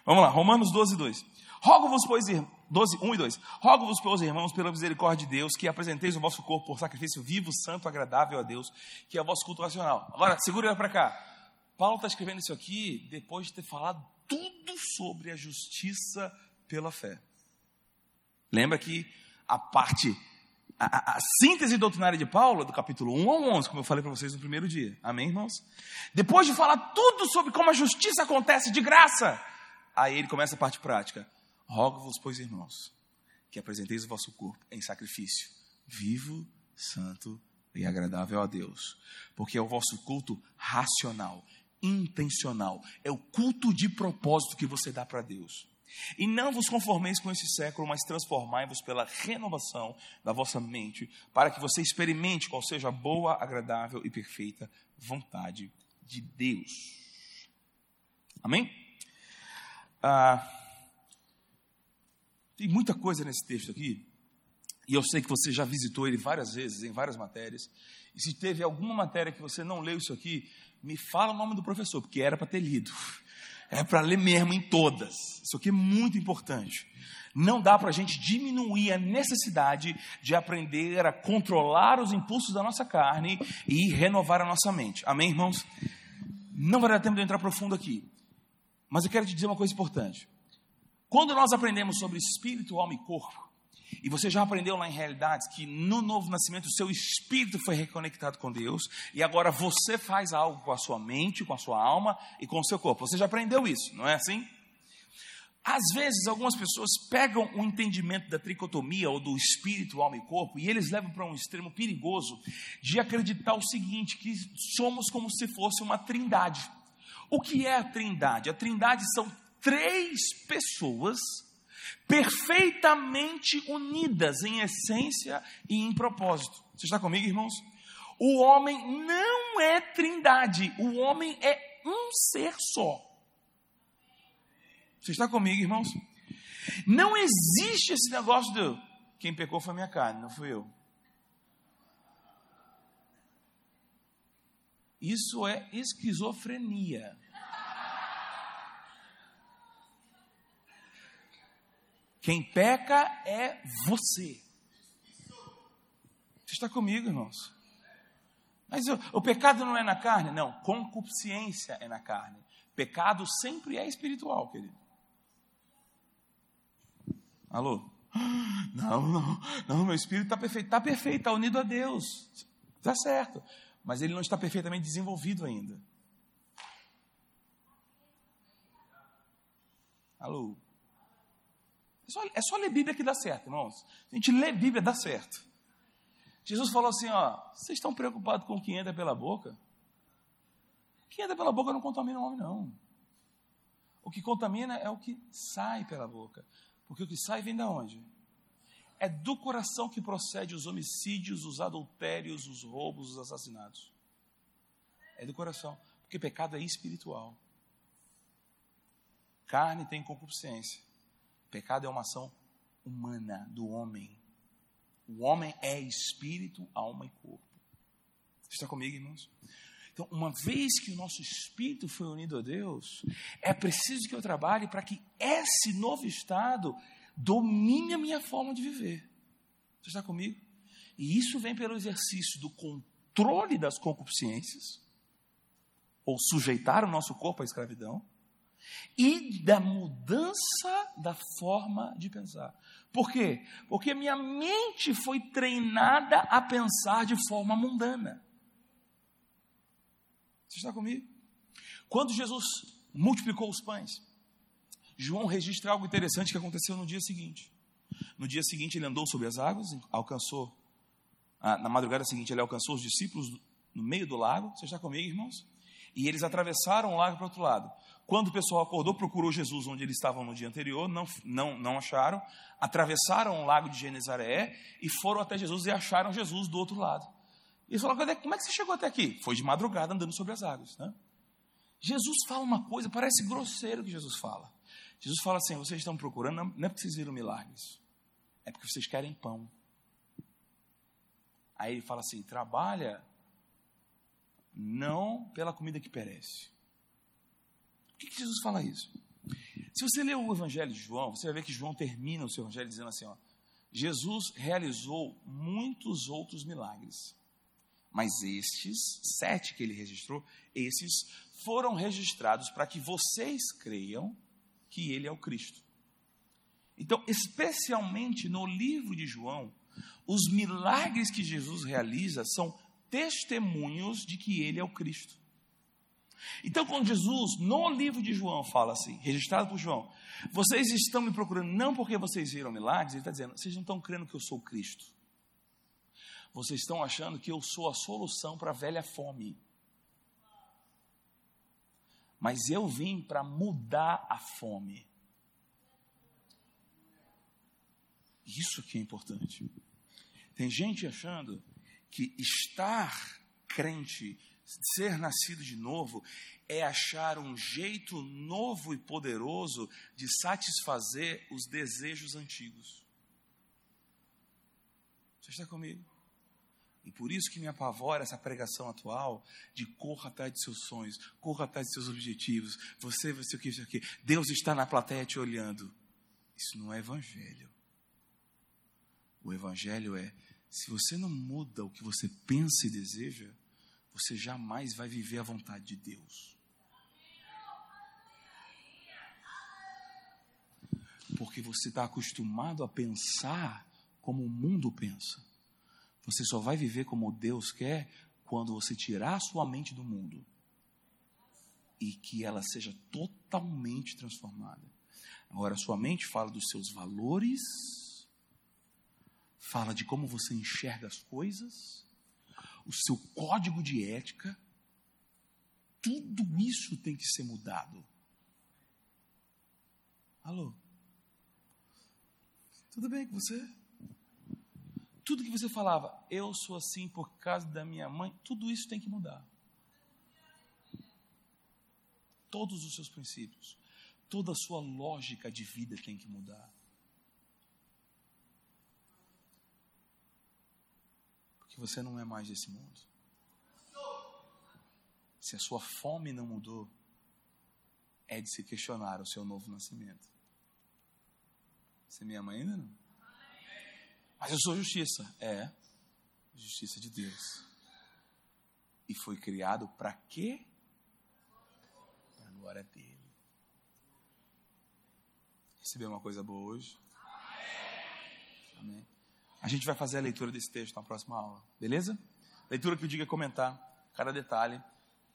A: Vamos lá, Romanos 12, 2. Rogo-vos, pois, 12, 1 e 2. Rogo-vos, pois, irmãos, pela misericórdia de Deus, que apresenteis o vosso corpo por sacrifício vivo, santo, agradável a Deus, que é o vosso culto racional. Agora, segura ele para cá. Paulo está escrevendo isso aqui depois de ter falado tudo sobre a justiça pela fé. Lembra que a parte, a, a, a síntese doutrinária de Paulo, do capítulo 1 ao 11, como eu falei para vocês no primeiro dia. Amém, irmãos? Depois de falar tudo sobre como a justiça acontece de graça, Aí ele começa a parte prática. Rogo-vos, pois, irmãos, que apresenteis o vosso corpo em sacrifício vivo, santo e agradável a Deus, porque é o vosso culto racional, intencional, é o culto de propósito que você dá para Deus. E não vos conformeis com esse século, mas transformai-vos pela renovação da vossa mente, para que você experimente qual seja a boa, agradável e perfeita vontade de Deus. Amém? Ah, tem muita coisa nesse texto aqui, e eu sei que você já visitou ele várias vezes, em várias matérias. E se teve alguma matéria que você não leu isso aqui, me fala o nome do professor, porque era para ter lido. É para ler mesmo em todas. Isso aqui é muito importante. Não dá para a gente diminuir a necessidade de aprender a controlar os impulsos da nossa carne e renovar a nossa mente. Amém, irmãos? Não vai dar tempo de entrar profundo aqui. Mas eu quero te dizer uma coisa importante. Quando nós aprendemos sobre espírito, alma e corpo, e você já aprendeu lá em realidades que no novo nascimento o seu espírito foi reconectado com Deus e agora você faz algo com a sua mente, com a sua alma e com o seu corpo. Você já aprendeu isso, não é assim? Às vezes algumas pessoas pegam o entendimento da tricotomia ou do espírito, alma e corpo e eles levam para um extremo perigoso de acreditar o seguinte, que somos como se fosse uma trindade. O que é a Trindade? A Trindade são três pessoas perfeitamente unidas em essência e em propósito. Você está comigo, irmãos? O homem não é trindade, o homem é um ser só. Você está comigo, irmãos? Não existe esse negócio de quem pecou foi minha carne, não fui eu. Isso é esquizofrenia. Quem peca é você. Você está comigo, irmãos? Mas o, o, pecado não é na carne? Não, concupiscência é na carne. Pecado sempre é espiritual, querido. Alô? Não, não, não, meu espírito está perfeito. Está perfeito, está unido a Deus. Está certo. Mas ele não está perfeitamente desenvolvido ainda. Alô? É só, é só ler Bíblia que dá certo, irmãos. A gente lê Bíblia, dá certo. Jesus falou assim: ó, vocês estão preocupados com o que entra pela boca? Que entra pela boca não contamina o homem, não. O que contamina é o que sai pela boca. Porque o que sai vem da onde? É do coração que procede os homicídios, os adultérios, os roubos, os assassinatos. É do coração. Porque pecado é espiritual. Carne tem concupiscência. Pecado é uma ação humana do homem. O homem é espírito, alma e corpo. Está comigo, irmãos? Então, uma vez que o nosso espírito foi unido a Deus, é preciso que eu trabalhe para que esse novo estado domine a minha forma de viver. Você está comigo? E isso vem pelo exercício do controle das concupiscências, ou sujeitar o nosso corpo à escravidão, e da mudança da forma de pensar. Por quê? Porque minha mente foi treinada a pensar de forma mundana. Você está comigo? Quando Jesus multiplicou os pães, João registra algo interessante que aconteceu no dia seguinte. No dia seguinte, ele andou sobre as águas, alcançou, ah, na madrugada seguinte, ele alcançou os discípulos no meio do lago. Você está comigo, irmãos? E eles atravessaram o lago para o outro lado. Quando o pessoal acordou, procurou Jesus onde eles estavam no dia anterior, não, não, não acharam, atravessaram o lago de Genezaré e foram até Jesus e acharam Jesus do outro lado. E eles falaram, como é que você chegou até aqui? Foi de madrugada andando sobre as águas. Né? Jesus fala uma coisa, parece grosseiro que Jesus fala. Jesus fala assim: vocês estão procurando, não é porque vocês viram milagres, é porque vocês querem pão. Aí ele fala assim: trabalha não pela comida que perece. Por que, que Jesus fala isso? Se você ler o Evangelho de João, você vai ver que João termina o seu Evangelho dizendo assim: ó, Jesus realizou muitos outros milagres. Mas estes, sete que ele registrou, esses foram registrados para que vocês creiam que ele é o Cristo. Então, especialmente no livro de João, os milagres que Jesus realiza são testemunhos de que ele é o Cristo. Então, quando Jesus, no livro de João, fala assim, registrado por João, vocês estão me procurando não porque vocês viram milagres, ele está dizendo, vocês não estão crendo que eu sou Cristo. Vocês estão achando que eu sou a solução para a velha fome. Mas eu vim para mudar a fome. Isso que é importante. Tem gente achando que estar crente, ser nascido de novo, é achar um jeito novo e poderoso de satisfazer os desejos antigos. Você está comigo? E por isso que me apavora essa pregação atual de corra atrás de seus sonhos, corra atrás de seus objetivos. Você, você, o que, isso aqui. Deus está na plateia te olhando. Isso não é evangelho. O evangelho é: se você não muda o que você pensa e deseja, você jamais vai viver a vontade de Deus. Porque você está acostumado a pensar como o mundo pensa. Você só vai viver como Deus quer quando você tirar a sua mente do mundo e que ela seja totalmente transformada. Agora, sua mente fala dos seus valores, fala de como você enxerga as coisas, o seu código de ética. Tudo isso tem que ser mudado. Alô? Tudo bem com você? Tudo que você falava, eu sou assim por causa da minha mãe, tudo isso tem que mudar. todos os seus princípios, toda a sua lógica de vida tem que mudar. Você não é mais desse mundo. Se a sua fome não mudou, é de se questionar o seu novo nascimento. Você me ama ainda não? Mas eu sou justiça. É, justiça de Deus. E foi criado para quê? Para a glória dele. Recebeu uma coisa boa hoje? Amém. A gente vai fazer a leitura desse texto na próxima aula, beleza? Leitura que o diga comentar cada detalhe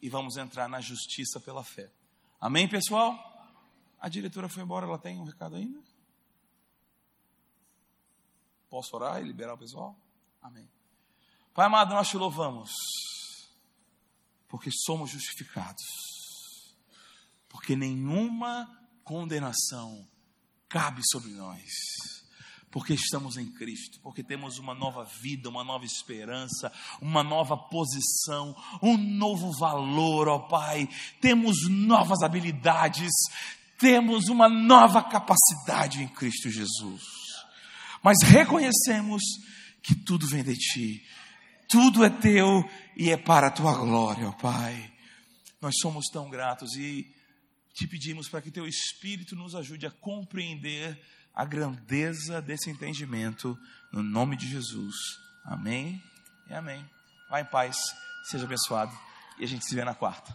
A: e vamos entrar na justiça pela fé. Amém, pessoal? A diretora foi embora, ela tem um recado ainda? Posso orar e liberar o pessoal? Amém. Pai amado, nós te louvamos, porque somos justificados, porque nenhuma condenação cabe sobre nós porque estamos em Cristo, porque temos uma nova vida, uma nova esperança, uma nova posição, um novo valor, ó Pai. Temos novas habilidades, temos uma nova capacidade em Cristo Jesus. Mas reconhecemos que tudo vem de Ti, tudo é Teu e é para a Tua glória, ó Pai. Nós somos tão gratos e te pedimos para que Teu Espírito nos ajude a compreender a grandeza desse entendimento, no nome de Jesus. Amém e amém. Vá em paz, seja abençoado e a gente se vê na quarta.